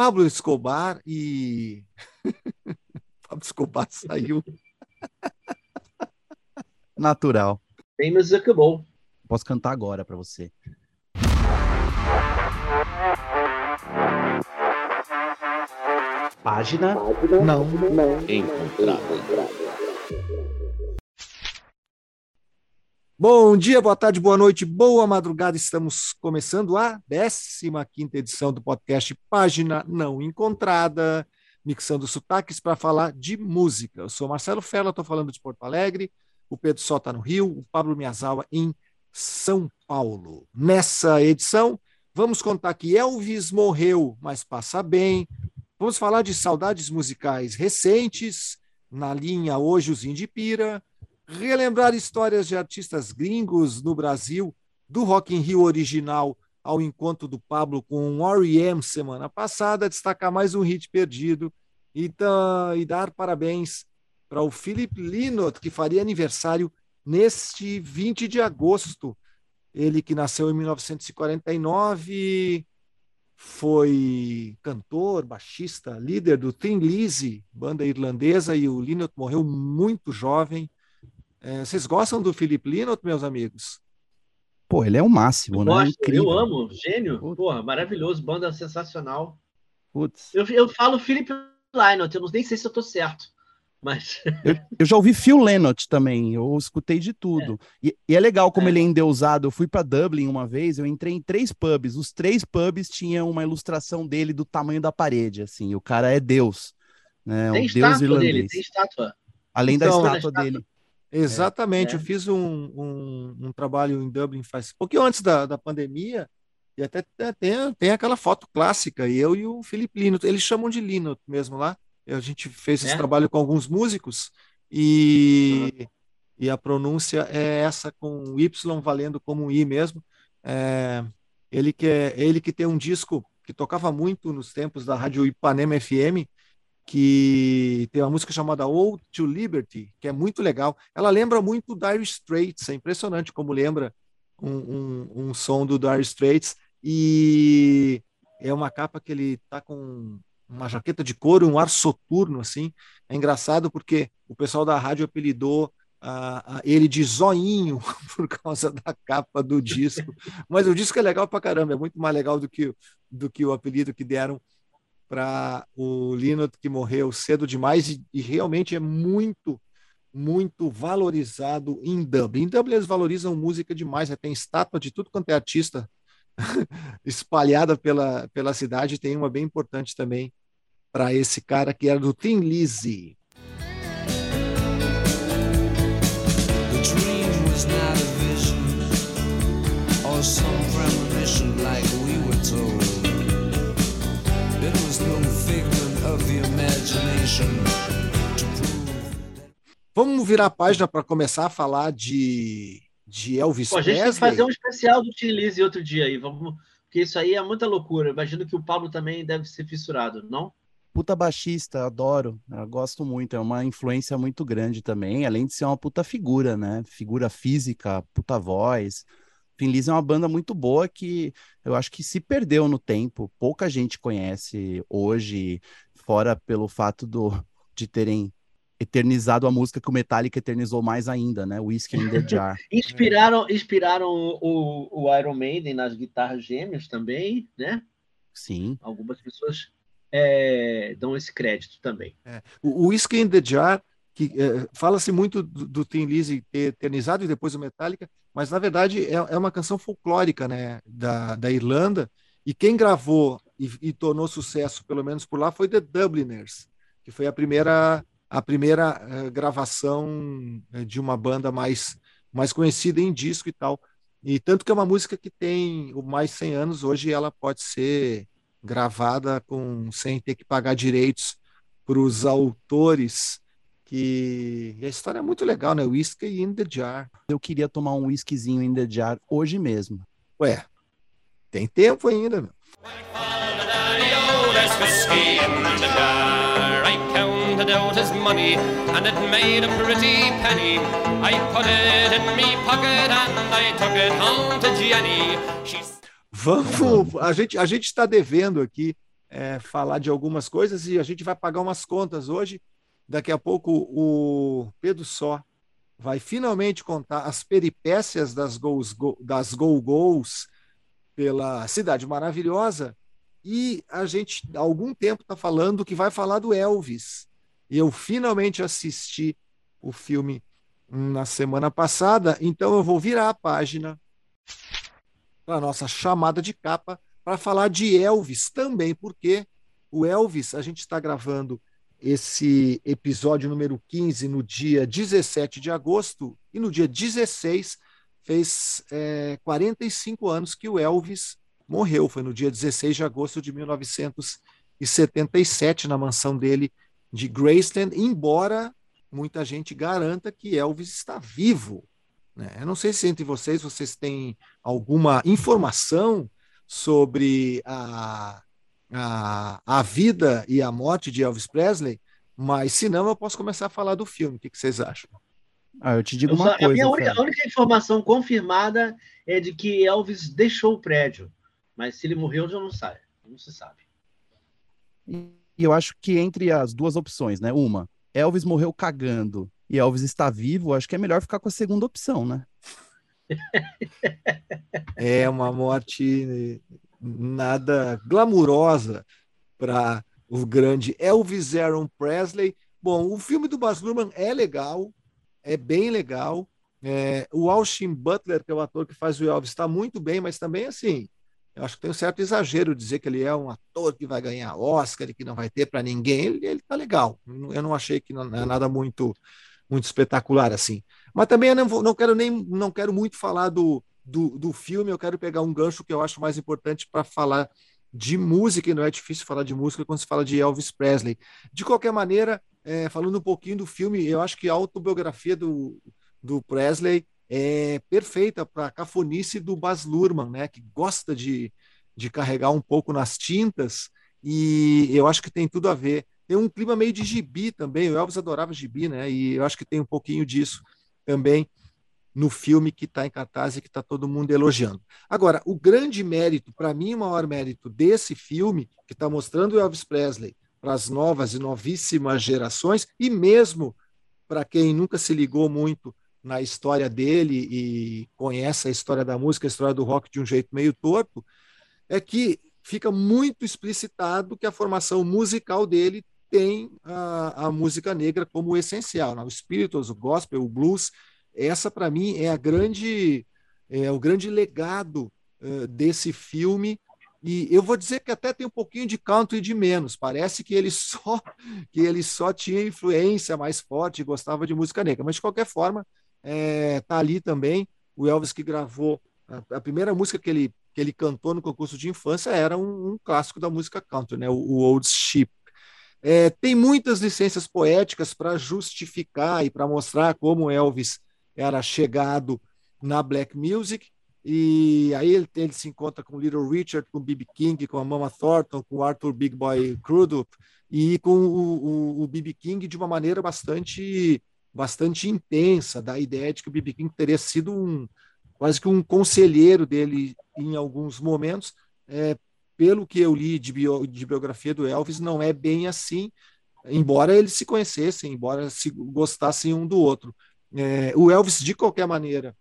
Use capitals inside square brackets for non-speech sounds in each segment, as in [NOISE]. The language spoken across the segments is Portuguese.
Pablo Escobar e. [LAUGHS] Pablo Escobar saiu. Natural. Famous acabou. Posso cantar agora para você. Página Não. encontrada. Bom dia, boa tarde, boa noite, boa madrugada. Estamos começando a 15 edição do podcast Página Não Encontrada, mixando sotaques para falar de música. Eu sou Marcelo Fela, estou falando de Porto Alegre, o Pedro Sol está no Rio, o Pablo Miyazawa em São Paulo. Nessa edição, vamos contar que Elvis morreu, mas passa bem. Vamos falar de saudades musicais recentes, na linha Hoje os Indipira, relembrar histórias de artistas gringos no Brasil, do Rock in Rio original ao encontro do Pablo com o R.E.M. semana passada, destacar mais um hit perdido e, e dar parabéns para o Philip Lynott, que faria aniversário neste 20 de agosto. Ele que nasceu em 1949, foi cantor, baixista, líder do Thin Lizzy, banda irlandesa, e o Lynott morreu muito jovem. É, vocês gostam do Philip Lynott, meus amigos? Pô, ele é o máximo, né? Gosto, Incrível. eu amo, gênio. Puta. Porra, maravilhoso, banda sensacional. Putz. Eu, eu falo Philip Lynott, eu nem sei se eu tô certo, mas [LAUGHS] Eu já ouvi Phil Lynott também, eu escutei de tudo. E, e é legal como É. ele é endeusado. Eu fui para Dublin uma vez, eu entrei em três pubs. Os três pubs tinham uma ilustração dele do tamanho da parede, assim. O cara é Deus, né? tem um Deus estátua irlandês. dele, tem estátua. Além da Então, estátua estátua. dele. Exatamente, É. eu fiz um, um, um trabalho em Dublin faz pouquinho antes da, da pandemia, e até tem- tem, aquela foto clássica, e eu e o Felipe Lino, eles chamam de Lino mesmo lá. A gente fez esse É? trabalho com alguns músicos, e, e a pronúncia é essa com Y valendo como um I mesmo. É, ele, que é, ele que tem um disco que tocava muito nos tempos da Rádio Ipanema FM, que tem uma música chamada Ode to Liberty, que é muito legal. Ela lembra muito Dire Straits, é impressionante como lembra um, um, um som do Dire Straits, e é uma capa que ele tá com uma jaqueta de couro, um ar soturno, assim. É engraçado porque o pessoal da rádio apelidou ele de zoinho [LAUGHS] por causa da capa do disco. [LAUGHS] Mas o disco é legal pra caramba, é muito mais legal do que, do que o apelido que deram para o Linot, que morreu cedo demais e, e realmente é muito, muito valorizado em Dublin. Em Dublin eles valorizam música demais, né? tem estátua de tudo quanto é artista [LAUGHS] espalhada pela, pela cidade, tem uma bem importante também para esse cara que era do Tim Lizzy. Some premonition like we were told. Vamos virar a página para começar a falar de, de Elvis Pô, a gente tem que Presley. fazer um especial do Tim Lizzy outro dia aí, vamos, porque isso aí é muita loucura. Eu Imagino que o Pablo também deve ser fissurado, não? Puta baixista, adoro, eu gosto muito, é uma influência muito grande também, além de ser uma puta figura, né? Figura física, puta voz. Thin Lizzy é uma banda muito boa que eu acho que se perdeu no tempo, pouca gente conhece hoje, fora pelo fato do, de terem eternizado a música que o Metallica eternizou mais ainda, né? Whiskey in the [LAUGHS] Jar. Inspiraram, inspiraram o, o Iron Maiden nas guitarras gêmeas também, né? Sim. Algumas pessoas é, dão esse crédito também. O, o Whiskey in the Jar, que eh, fala-se muito do, do Tim Lizzy ter eternizado e depois o Metallica, mas na verdade é, é uma canção folclórica, né, da, da Irlanda, e quem gravou e, e tornou sucesso, pelo menos por lá, foi The Dubliners, que foi a primeira, a primeira eh, gravação eh, de uma banda mais, mais conhecida em disco e tal. E tanto que é uma música que tem mais 100 anos, hoje ela pode ser gravada com sem ter que pagar direitos para os autores que e a história é muito legal, né? Whiskey in the Jar. Eu queria tomar um whiskyzinho in the jar hoje mesmo. Ué, tem tempo ainda, meu. Vamos, a gente a gente está devendo aqui é, falar de algumas coisas e a gente vai pagar umas contas hoje. Daqui a pouco o Pedro Só vai finalmente contar as peripécias das gols, go, das pela cidade maravilhosa. E a gente há algum tempo está falando que vai falar do Elvis. E eu finalmente assisti o filme na semana passada, então eu vou virar a página para a nossa chamada de capa para falar de Elvis também, porque o Elvis, a gente está gravando esse episódio número 15 no dia 17 de agosto, e no dia 16 fez é, 45 anos que o Elvis morreu. Foi no dia 16 de agosto de 1977, na mansão dele de Graceland, embora muita gente garanta que Elvis está vivo. Né? Eu não sei se entre vocês vocês têm alguma informação sobre a a, a vida e a morte de Elvis Presley, mas se não, eu posso começar a falar do filme. O que, que vocês acham? Ah, eu te digo eu uma só, coisa. A, minha única, a única informação confirmada é de que Elvis deixou o prédio, mas se ele morreu, já não sabe. Não se sabe. E eu acho que entre as duas opções, né? Uma, Elvis morreu cagando e Elvis está vivo, acho que é melhor ficar com a segunda opção, né? [LAUGHS] é uma morte nada glamurosa para o grande Elvis Aaron Presley. Bom, o filme do Baz Luhrmann é legal, é bem legal. É, o Austin Butler, que é o ator que faz o Elvis, está muito bem, mas também assim, eu acho que tem um certo exagero dizer que ele é um ator que vai ganhar Oscar e que não vai ter para ninguém. Ele, ele tá legal. Eu não achei que não é nada muito muito espetacular assim. Mas também eu não, vou, não quero nem não quero muito falar do, do, do filme, eu quero pegar um gancho que eu acho mais importante para falar de música, e não é difícil falar de música quando se fala de Elvis Presley. De qualquer maneira, é, falando um pouquinho do filme, eu acho que a autobiografia do, do Presley é perfeita para a cafonice do Baz Luhrmann, né, que gosta de, de carregar um pouco nas tintas, e eu acho que tem tudo a ver. Tem um clima meio de gibi também, o Elvis adorava gibi, né, e eu acho que tem um pouquinho disso também no filme que está em cartaz e que está todo mundo elogiando. Agora, o grande mérito, para mim, o maior mérito desse filme, que está mostrando o Elvis Presley para as novas e novíssimas gerações, e mesmo para quem nunca se ligou muito na história dele e conhece a história da música, a história do rock de um jeito meio torto, é que fica muito explicitado que a formação musical dele tem a, a música negra como essencial. Né? O spirituals, o gospel, o blues, essa, para mim, é a grande, é o grande legado uh, desse filme. E eu vou dizer que até tem um pouquinho de country de menos. Parece que ele [LAUGHS] só que ele só tinha influência mais forte, gostava de música negra. Mas de qualquer forma, é, tá ali também o Elvis que gravou a, a, primeira música que ele que ele cantou no concurso de infância era um, um clássico da música country, né? O, o Old Ship. É, tem muitas licenças poéticas para justificar e para mostrar como Elvis era chegado na black music e aí ele, ele se encontra com Little Richard, com B.B. King, com a Mama Thornton, com Arthur Big Boy Crudup e com o B.B. King de uma maneira bastante bastante intensa, da ideia de que o B.B. King teria sido um quase que um conselheiro dele em alguns momentos. É, pelo que eu li de, bio, de biografia do Elvis, não é bem assim, embora eles se conhecessem, embora se gostassem um do outro. É, o Elvis, de qualquer maneira,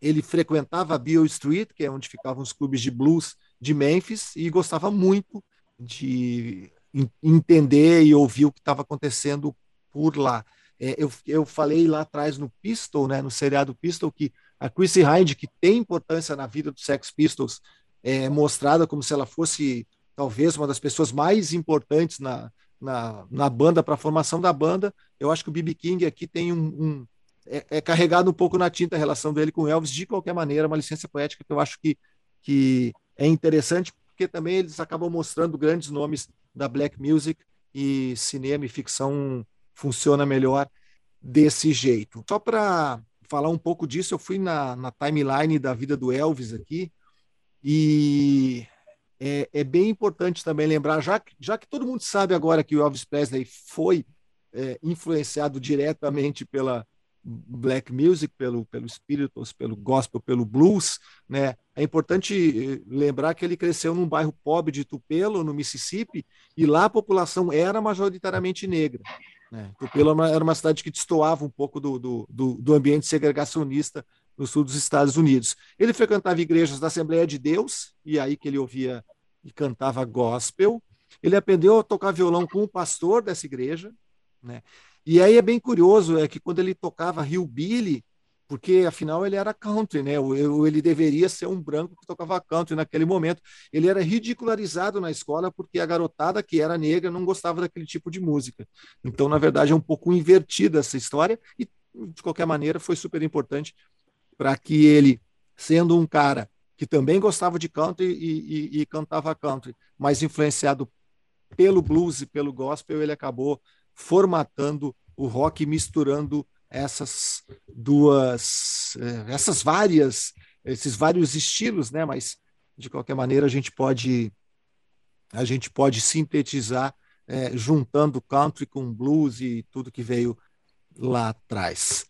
ele frequentava a Beale Street, que é onde ficavam os clubes de blues de Memphis, e gostava muito de entender e ouvir o que estava acontecendo por lá. É, eu, eu falei lá atrás no Pistol, né, no seriado Pistol, que a Chrissy Hind, que tem importância na vida dos Sex Pistols, é mostrada como se ela fosse talvez uma das pessoas mais importantes na, na, na banda, para a formação da banda. Eu acho que o B.B. King aqui tem um, um, é, é, carregado um pouco na tinta a relação dele com Elvis, de qualquer maneira, uma licença poética que eu acho que, que é interessante, porque também eles acabam mostrando grandes nomes da black music e cinema e ficção funciona melhor desse jeito. Só para falar um pouco disso, eu fui na, na timeline da vida do Elvis aqui e é, é, bem importante também lembrar, já que, já que todo mundo sabe agora que o Elvis Presley foi é, influenciado diretamente pela, black music, pelo, pelo spirituals, pelo gospel, pelo blues, né? É importante eh, lembrar que ele cresceu num bairro pobre de Tupelo, no Mississippi, e lá a população era majoritariamente negra. Né? Tupelo era uma cidade que destoava um pouco do, do, do, do ambiente segregacionista no sul dos Estados Unidos. Ele frequentava igrejas da Assembleia de Deus, e aí que ele ouvia e cantava gospel. Ele aprendeu a tocar violão com o pastor dessa igreja, né? E aí é bem curioso é que quando ele tocava Rio Billy, porque afinal ele era country, né? Ele deveria ser um branco que tocava country naquele momento. Ele era ridicularizado na escola porque a garotada que era negra não gostava daquele tipo de música. Então, na verdade, é um pouco invertida essa história e de qualquer maneira foi super importante para que ele, sendo um cara que também gostava de country e, e, e cantava country, mas influenciado pelo blues e pelo gospel, ele acabou formatando o rock, misturando essas duas, eh, essas várias, esses vários estilos, né? Mas de qualquer maneira a gente pode, a gente pode sintetizar é, juntando country com blues e tudo que veio lá atrás.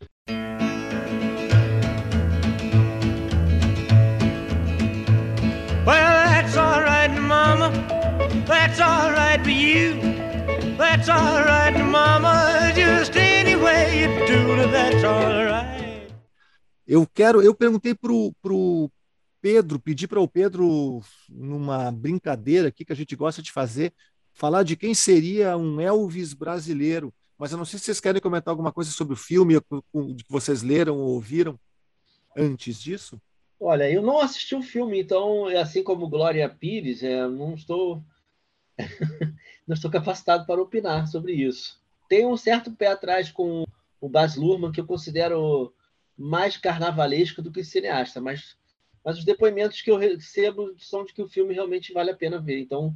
Well, that's all right, Mama. That's all right for you. That's alright, mama. Just any way you do it, that's alright. Eu quero, eu perguntei pro, pro Pedro, pedi para o Pedro, numa brincadeira aqui que a gente gosta de fazer, falar de quem seria um Elvis brasileiro. Mas eu não sei se vocês querem comentar alguma coisa sobre o filme que vocês leram ou ouviram antes disso. Olha, eu não assisti o filme, então, assim como Glória Pires, é, não estou [LAUGHS] não estou capacitado para opinar sobre isso. Tenho um certo pé atrás com o Baz Luhrmann, que eu considero mais carnavalesco do que cineasta, mas, mas os depoimentos que eu recebo são de que o filme realmente vale a pena ver, então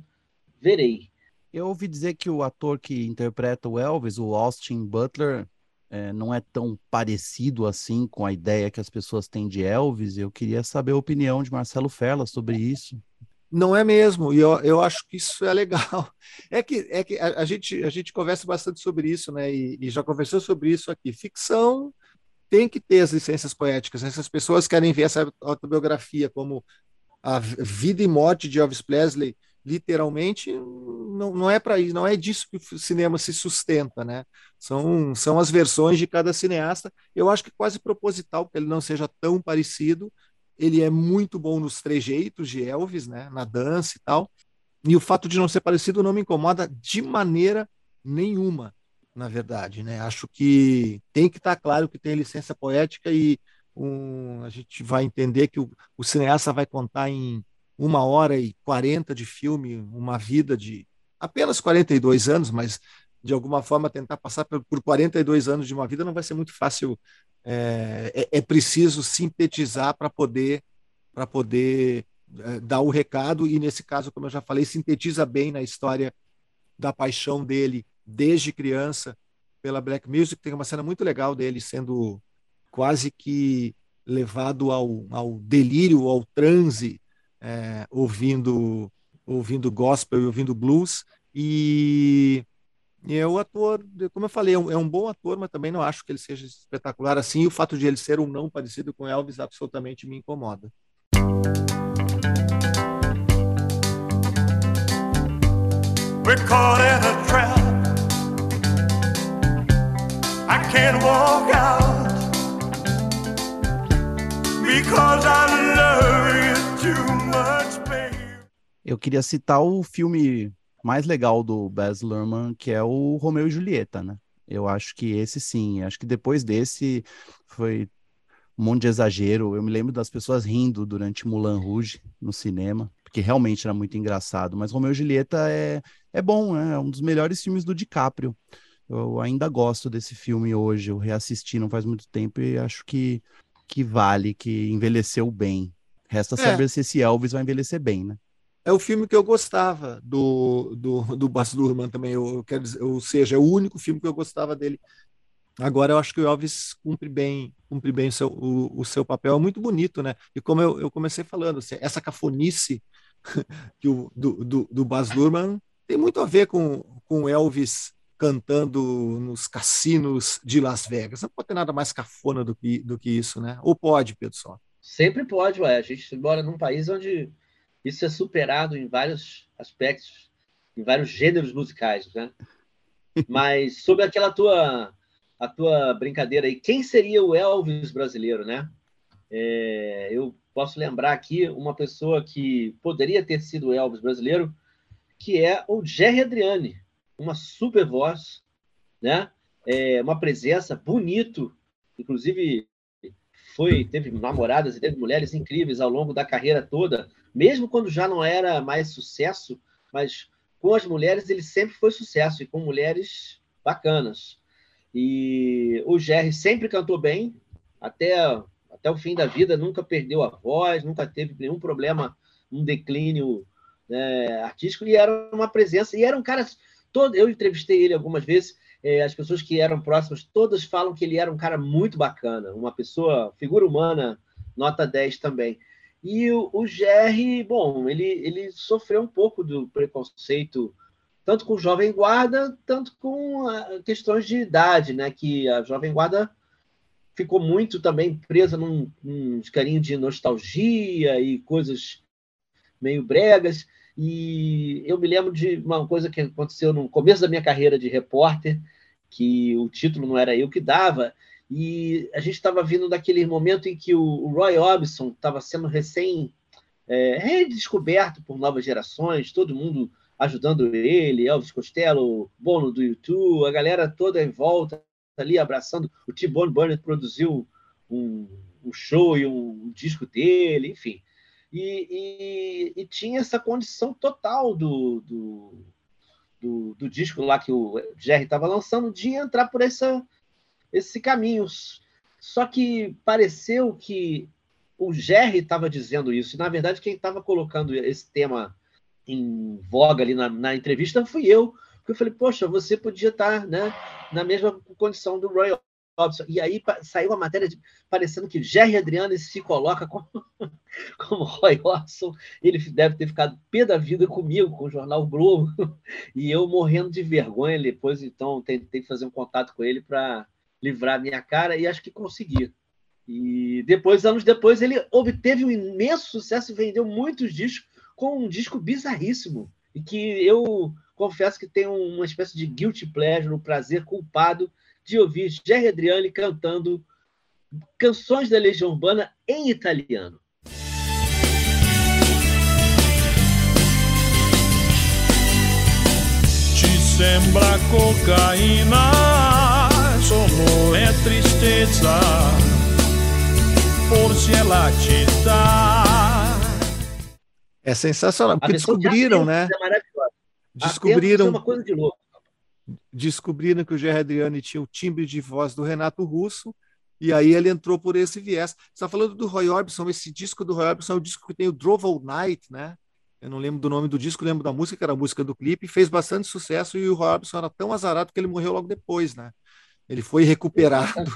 verei. Eu ouvi dizer que o ator que interpreta o Elvis, o Austin Butler, é, não é tão parecido assim com a ideia que as pessoas têm de Elvis. Eu queria saber a opinião de Marcelo Ferla sobre isso. Não é mesmo, e eu, eu acho que isso é legal. [LAUGHS] É que, é que a, a gente, a gente conversa bastante sobre isso, né? E, e, já conversou sobre isso aqui. Ficção tem que ter as licenças poéticas. Essas né? pessoas querem ver essa autobiografia como a vida e morte de Elvis Presley, literalmente, não, não é para isso, não é disso que o cinema se sustenta, né? São, são as versões de cada cineasta. Eu acho que quase proposital que ele não seja tão parecido ele é muito bom nos trejeitos de Elvis, né, na dança e tal. E o fato de não ser parecido não me incomoda de maneira nenhuma, na verdade, né? Acho que tem que estar tá claro que tem licença poética e um, a gente vai entender que o, o cineasta vai contar em uma hora e quarenta de filme, uma vida de apenas 42 anos, mas de alguma forma tentar passar por, por 42 anos de uma vida não vai ser muito fácil é, é, é preciso sintetizar para poder, para poder é, dar o recado, e nesse caso, como eu já falei, sintetiza bem na história da paixão dele desde criança pela black music. Tem uma cena muito legal dele sendo quase que levado ao, ao delírio, ao transe, é, ouvindo ouvindo gospel e ouvindo blues. E e é o ator, como eu falei, é um, é um, bom ator, mas também não acho que ele seja espetacular assim. E o fato de ele ser um não parecido com Elvis absolutamente me incomoda. We're caught in a trap. I can't walk out because I love you too much, baby. Eu queria citar o filme mais legal do Baz Luhrmann, que é o Romeu e Julieta, né? Eu acho que esse sim, acho que depois desse foi um monte de exagero. Eu me lembro das pessoas rindo durante Mulan Rouge no cinema, porque realmente era muito engraçado. Mas Romeu e Julieta é, é bom, né? É um dos melhores filmes do DiCaprio. Eu ainda gosto desse filme hoje. Eu reassisti não faz muito tempo e acho que, que vale, que envelheceu bem. Resta é. saber se esse Elvis vai envelhecer bem, né? É o filme que eu gostava do, do, do Baz Luhrmann também, eu, quero dizer, ou seja, é o único filme que eu gostava dele. Agora eu acho que o Elvis cumpre bem, cumpre bem o seu, o, o seu papel, é muito bonito, né? E como eu, eu comecei falando, assim, essa cafonice [LAUGHS] que o, do, do, do Baz Luhrmann tem muito a ver com, com Elvis cantando nos cassinos de Las Vegas. Não pode ter nada mais cafona do que, do que isso, né? Ou pode, Pedro Só? Sempre pode, ué. A gente mora num país onde isso é superado em vários aspectos, em vários gêneros musicais, né? [LAUGHS] Mas sobre aquela tua a tua brincadeira aí, quem seria o Elvis brasileiro, né? É, eu posso lembrar aqui uma pessoa que poderia ter sido o Elvis brasileiro, que é o Jerry Adriani, uma super voz, né? É, uma presença bonito, inclusive foi teve namoradas e teve mulheres incríveis ao longo da carreira toda, mesmo quando já não era mais sucesso, mas com as mulheres ele sempre foi sucesso e com mulheres bacanas. E o Jerry sempre cantou bem, até até o fim da vida, nunca perdeu a voz, nunca teve nenhum problema, um declínio né, artístico, e era uma presença, e era um cara todo, eu entrevistei ele algumas vezes, é, as pessoas que eram próximas, todas falam que ele era um cara muito bacana, uma pessoa, figura humana, nota 10 também. E o, o Jerry, bom, ele, ele sofreu um pouco do preconceito, tanto com o Jovem Guarda, tanto com a, questões de idade, né? Que a Jovem Guarda ficou muito também presa num, num carinho de nostalgia e coisas meio bregas. E eu me lembro de uma coisa que aconteceu no começo da minha carreira de repórter, que o título não era eu que dava, e a gente estava vindo daquele momento em que o Roy Orbison estava sendo recém é, redescoberto por novas gerações, todo mundo ajudando ele, Elvis Costello, Bono do YouTube, a galera toda em volta ali abraçando. O T-Bone Burnett produziu um, um show e um, um disco dele, enfim. E, e, e, tinha essa condição total do, do, do, do disco lá que o Jerry estava lançando de entrar por essa, esse caminho. Só que pareceu que o Jerry estava dizendo isso, e na verdade quem estava colocando esse tema em voga ali na, na entrevista fui eu, porque eu falei, poxa, você podia estar tá, né, na mesma condição do Roy Robson. E aí saiu a matéria de, parecendo que Jerry Adriano se coloca como, [LAUGHS] como Roy Robson. Ele deve ter ficado pé da vida comigo, com o jornal Globo. [LAUGHS] E eu morrendo de vergonha depois, então tentei fazer um contato com ele para livrar minha cara e acho que consegui. E depois, anos depois, ele obteve um imenso sucesso e vendeu muitos discos com um disco bizarríssimo. E que eu confesso que tenho uma espécie de guilty pleasure, um prazer culpado de ouvir Jerry Adriani cantando canções da Legião Urbana em italiano. Sembra cocaína, solo è tristezza, forse è la città. É sensacional, porque descobriram, né? É. Descobriram. É uma coisa de louco descobriram que o Gerry Adriani tinha o timbre de voz do Renato Russo, e aí ele entrou por esse viés. Você está falando do Roy Orbison, esse disco do Roy Orbison é o disco que tem o Drove All Night, né? Eu não lembro do nome do disco, lembro da música, que era a música do clipe, fez bastante sucesso e o Roy Orbison era tão azarado que ele morreu logo depois, né? Ele foi recuperado,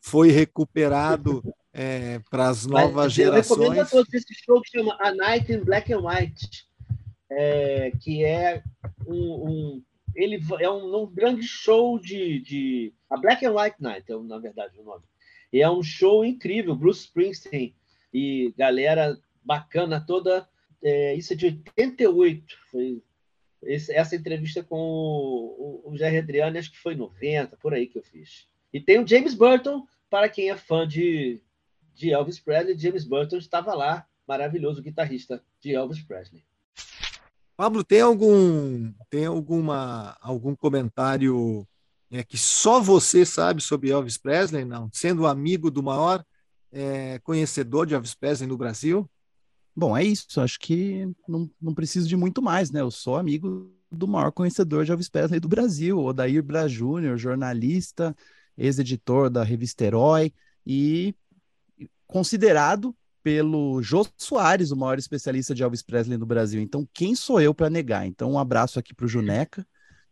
foi recuperado é, para as novas Mas, gerações. Eu recomendo a todos esse show que chama A Night in Black and White, é, que é um, um ele é um, um grande show de, de, A Black and White Night, é, na verdade, o nome. E é um show incrível, Bruce Springsteen e galera bacana toda. É, isso é de 88. Foi esse, essa entrevista com o, o, o Jerry Adriano, acho que foi 90, por aí que eu fiz. E tem o James Burton, para quem é fã de, de Elvis Presley, James Burton estava lá, maravilhoso guitarrista de Elvis Presley. Pablo, tem algum tem alguma algum comentário é, que só você sabe sobre Elvis Presley, não? Sendo amigo do maior é, conhecedor de Elvis Presley no Brasil? Bom, é isso. Acho que não, não preciso de muito mais, né? Eu sou amigo do maior conhecedor de Elvis Presley do Brasil, Odair Braz Júnior, jornalista, ex-editor da revista Herói e considerado pelo Jô Soares, o maior especialista de Elvis Presley no Brasil. Então, quem sou eu para negar? Então, um abraço aqui para o Juneca,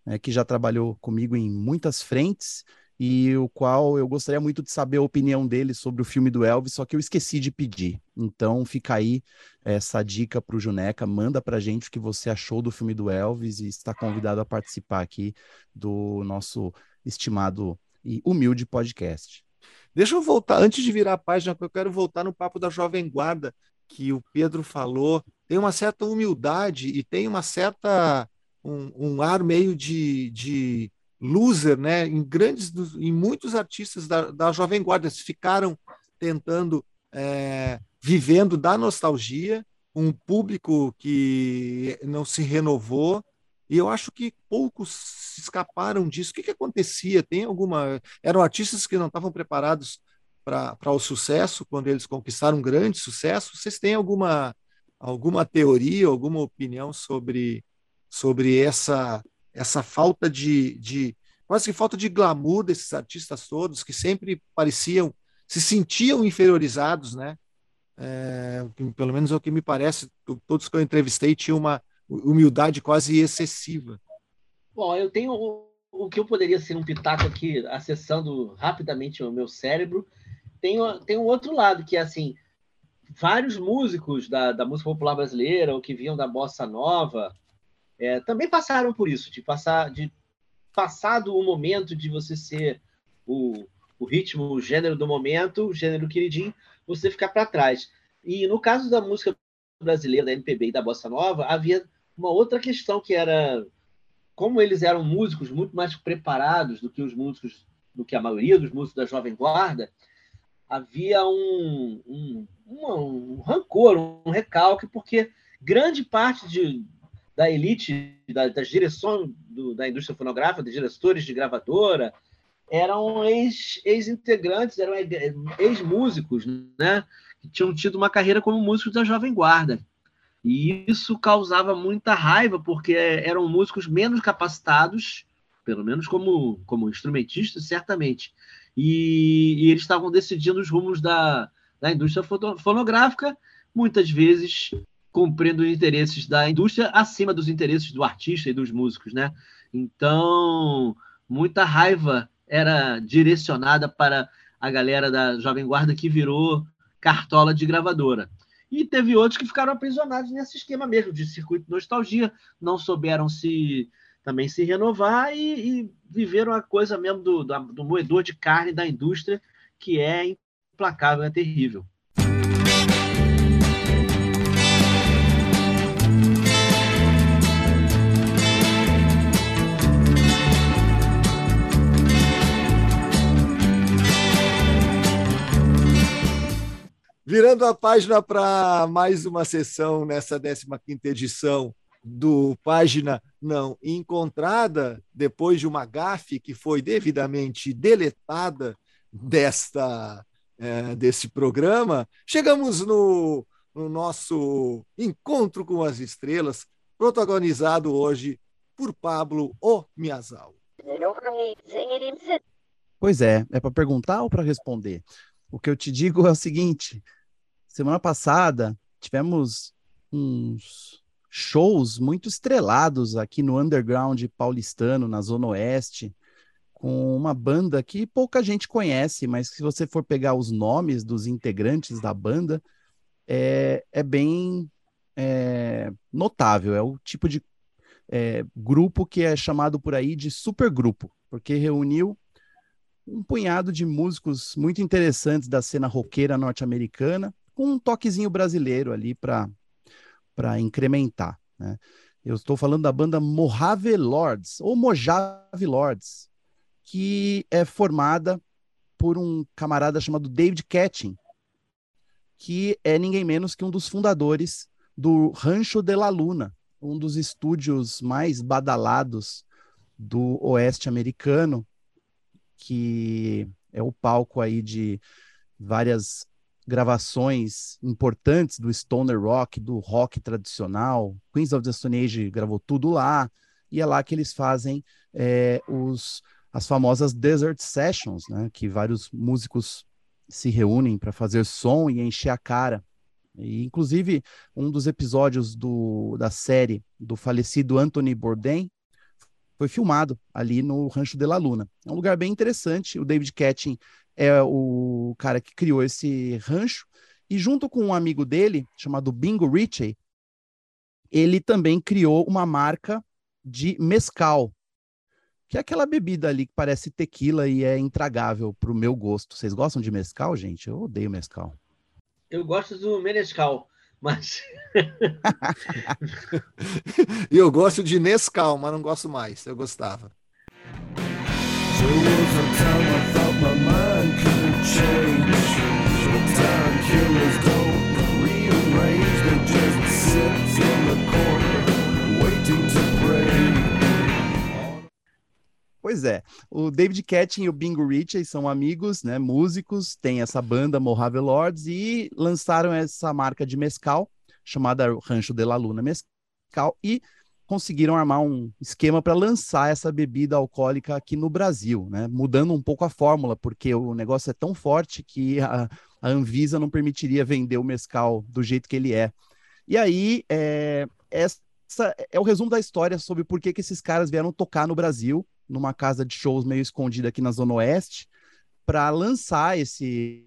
né, que já trabalhou comigo em muitas frentes e o qual eu gostaria muito de saber a opinião dele sobre o filme do Elvis, só que eu esqueci de pedir. Então fica aí essa dica para o Juneca, manda para gente o que você achou do filme do Elvis e está convidado a participar aqui do nosso estimado e humilde podcast. Deixa eu voltar, antes de virar a página, eu quero voltar no papo da Jovem Guarda, que o Pedro falou. Tem uma certa humildade e tem uma certa. um, um ar meio de, de loser, né? Em grandes, em muitos artistas da, da Jovem Guarda ficaram tentando, é, vivendo da nostalgia, um público que não se renovou, e eu acho que poucos escaparam disso. O que, que acontecia? Tem alguma. Eram artistas que não estavam preparados para o sucesso quando eles conquistaram um grande sucesso? Vocês têm alguma, alguma teoria, alguma opinião sobre, sobre essa, essa falta de, de. quase que falta de glamour desses artistas todos que sempre pareciam. se sentiam inferiorizados, né? É, pelo menos é o que me parece. Todos que eu entrevistei tinham uma humildade quase excessiva. Bom, eu tenho o, o que eu poderia ser um pitaco aqui, acessando rapidamente o meu cérebro. Tem, tem um outro lado, que é assim, vários músicos da, da música popular brasileira, ou que vinham da bossa nova, é, também passaram por isso, de passar, de passado o momento de você ser o, o ritmo, o gênero do momento, o gênero queridinho, você ficar para trás. E no caso da música brasileira, da MPB e da bossa nova, havia uma outra questão que era como eles eram músicos muito mais preparados do que os músicos, do que a maioria dos músicos da Jovem Guarda, havia um, um, um, um rancor, um recalque, porque grande parte de, da elite, da, das direções do, da indústria fonográfica, dos diretores de gravadora, eram ex-integrantes, ex eram ex-músicos, né? Que tinham tido uma carreira como músicos da Jovem Guarda. E isso causava muita raiva, porque eram músicos menos capacitados, pelo menos como, como instrumentistas, certamente. E, e eles estavam decidindo os rumos da, da indústria fonográfica, muitas vezes cumprindo interesses da indústria acima dos interesses do artista e dos músicos, né? Então, muita raiva era direcionada para a galera da Jovem Guarda que virou cartola de gravadora. E teve outros que ficaram aprisionados nesse esquema mesmo de circuito de nostalgia, não souberam se também se renovar e, e viveram a coisa mesmo do, do, do moedor de carne da indústria, que é implacável, é terrível. Virando a página para mais uma sessão nessa 15 edição do Página Não Encontrada, depois de uma gafe que foi devidamente deletada desta é, desse programa, chegamos no, no nosso Encontro com as Estrelas, protagonizado hoje por Pablo O Miazal. Pois é, é para perguntar ou para responder? O que eu te digo é o seguinte: semana passada tivemos uns shows muito estrelados aqui no underground paulistano, na Zona Oeste, com uma banda que pouca gente conhece, mas se você for pegar os nomes dos integrantes da banda, é, é bem é, notável. É o tipo de é, grupo que é chamado por aí de supergrupo, porque reuniu um punhado de músicos muito interessantes da cena roqueira norte-americana, com um toquezinho brasileiro ali para incrementar. Né? Eu estou falando da banda Mojave Lords, ou Mojave Lords, que é formada por um camarada chamado David Ketching, que é ninguém menos que um dos fundadores do Rancho de la Luna, um dos estúdios mais badalados do oeste americano, que é o palco aí de várias gravações importantes do stoner rock, do rock tradicional. Queens of the Stone Age gravou tudo lá, e é lá que eles fazem é, os, as famosas Desert Sessions, né, que vários músicos se reúnem para fazer som e encher a cara. E, inclusive, um dos episódios do, da série do falecido Anthony Bourdain foi filmado ali no Rancho de la Luna. É um lugar bem interessante. O David Ketting é o cara que criou esse rancho e junto com um amigo dele chamado Bingo Ritchie, ele também criou uma marca de mescal, que é aquela bebida ali que parece tequila e é intragável para o meu gosto. Vocês gostam de mescal, gente? Eu odeio mescal. Eu gosto do Menescal, mas [LAUGHS] E eu gosto de Nescau, mas não gosto mais. Eu gostava. There Pois é, o David Ketting e o Bingo Ritchie são amigos, né, músicos, têm essa banda Mojave Lords e lançaram essa marca de mescal chamada Rancho de la Luna Mescal e conseguiram armar um esquema para lançar essa bebida alcoólica aqui no Brasil, né, mudando um pouco a fórmula, porque o negócio é tão forte que a, a Anvisa não permitiria vender o mescal do jeito que ele é. E aí, é, essa é o resumo da história sobre por que, que esses caras vieram tocar no Brasil numa casa de shows meio escondida aqui na Zona Oeste, para lançar esse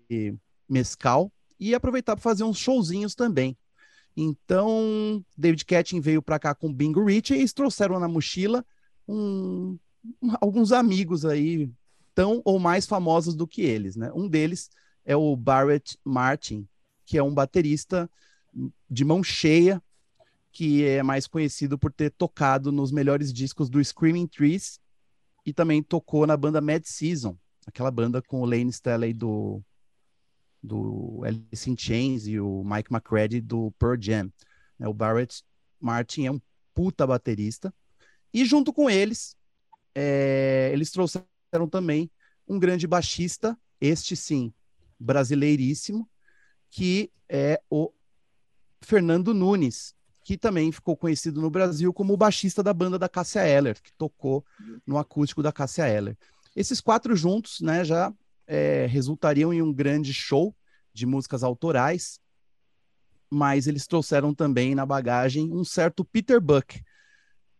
mescal e aproveitar para fazer uns showzinhos também. Então, David Ketting veio para cá com Bingo Rich e eles trouxeram na mochila um- alguns amigos aí, tão ou mais famosos do que eles, né? Um deles é o Barrett Martin, que é um baterista de mão cheia, que é mais conhecido por ter tocado nos melhores discos do Screaming Trees e também tocou na banda Mad Season, aquela banda com o Lane Staley do, do Alice in Chains e o Mike McCready do Pearl Jam. né? O Barrett Martin é um puta baterista. E junto com eles, é, eles trouxeram também um grande baixista, este sim, brasileiríssimo, que é o Fernando Nunes, que também ficou conhecido no Brasil como o baixista da banda da Cássia Eller, que tocou no acústico da Cássia Eller. Esses quatro juntos, né, já é, resultariam em um grande show de músicas autorais, mas eles trouxeram também na bagagem um certo Peter Buck,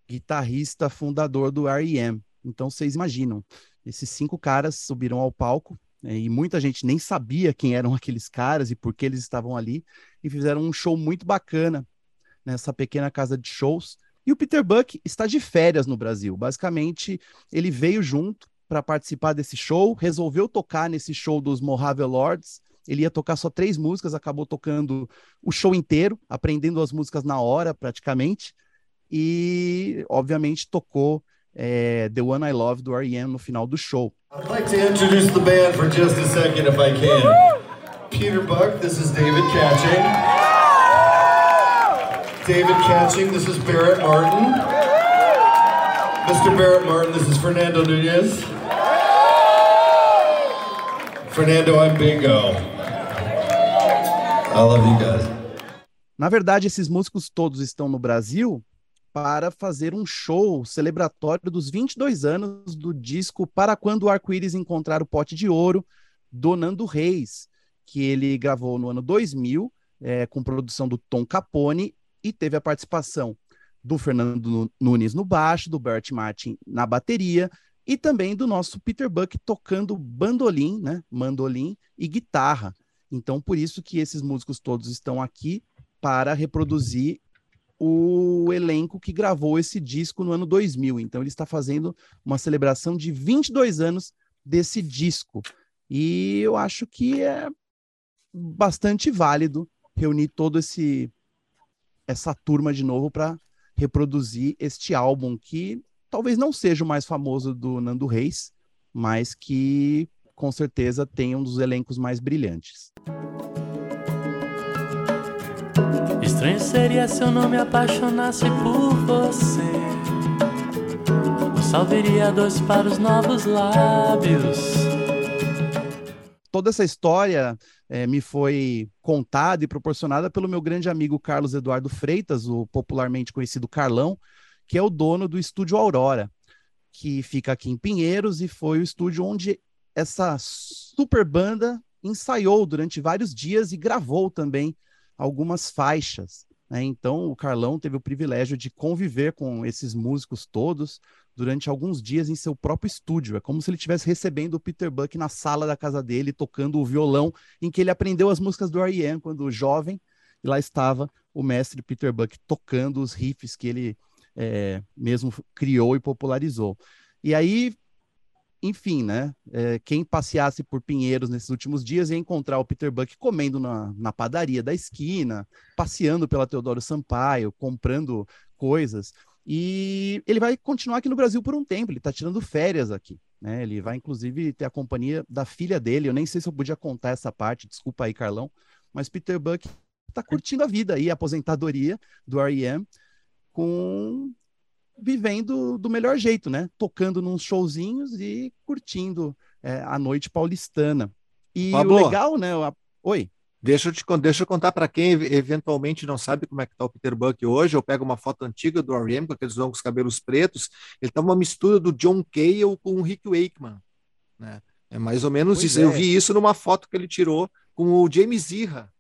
guitarrista fundador do R.E.M. Então vocês imaginam, esses cinco caras subiram ao palco né, e muita gente nem sabia quem eram [LAUGHS] aqueles caras e por que eles estavam ali e fizeram um show muito bacana nessa pequena casa de shows. E o Peter Buck está de férias no Brasil. Basicamente, ele veio junto para participar desse show, resolveu tocar nesse show dos Mojave Lords. Ele ia tocar só três músicas, acabou tocando o show inteiro, aprendendo as músicas na hora, praticamente. E, obviamente, tocou é, The One I Love do R.E.M. no final do show. I'd like to introduce the band for just a second, if I can. Peter Buck, this is David Catching. David Catching, this is Barrett Martin. Mr. Barrett Martin, this is Fernando Nunez. Fernando, I'm Bingo. I love you guys. Na verdade, esses músicos todos estão no Brasil para fazer um show celebratório dos 22 anos do disco Para Quando o Arco-Íris Encontrar o Pote de Ouro, do Nando Reis, que ele gravou no ano 2000, é, com produção do Tom Capone, e teve a participação do Fernando Nu- Nunes no baixo, do Bert Martin na bateria, e também do nosso Peter Buck tocando bandolim, né, mandolim e guitarra. Então, por isso que esses músicos todos estão aqui para reproduzir o elenco que gravou esse disco no ano 2000. Então, ele está fazendo uma celebração de 22 anos desse disco. E eu acho que é bastante válido reunir todo esse essa turma de novo para reproduzir este álbum que talvez não seja o mais famoso do Nando Reis, mas que com certeza tem um dos elencos mais brilhantes. Estranho seria se eu não me apaixonasse por você. Eu salveria dois para os novos lábios. Toda essa história eh, me foi contada e proporcionada pelo meu grande amigo Carlos Eduardo Freitas, o popularmente conhecido Carlão, que é o dono do estúdio Aurora, que fica aqui em Pinheiros e foi o estúdio onde essa super banda ensaiou durante vários dias e gravou também algumas faixas. Né? Então, o Carlão teve o privilégio de conviver com esses músicos todos durante alguns dias em seu próprio estúdio. É como se ele estivesse recebendo o Peter Buck na sala da casa dele, tocando o violão em que ele aprendeu as músicas do R.E.M. quando jovem, e lá estava o mestre Peter Buck tocando os riffs que ele é, mesmo criou e popularizou. E aí enfim, né? É, quem passeasse por Pinheiros nesses últimos dias ia encontrar o Peter Buck comendo na, na padaria da esquina, passeando pela Teodoro Sampaio, comprando coisas. E ele vai continuar aqui no Brasil por um tempo, ele está tirando férias aqui. Né? Ele vai, inclusive, ter a companhia da filha dele. Eu nem sei se eu podia contar essa parte, desculpa aí, Carlão. Mas Peter Buck está curtindo a vida aí, a aposentadoria do R.E.M., com vivendo do melhor jeito, né? Tocando nos showzinhos e curtindo é, a noite paulistana. E Pablo, o legal, né? A... Oi. Deixa eu, te, deixa eu contar para quem eventualmente não sabe como é que tá o Peter Buck hoje. Eu pego uma foto antiga do R.E.M. com aqueles longos cabelos pretos. Ele tá uma mistura do John Cale com o Rick Wakeman, né? É mais ou menos pois isso. É. Eu vi isso numa foto que ele tirou com o James Irra,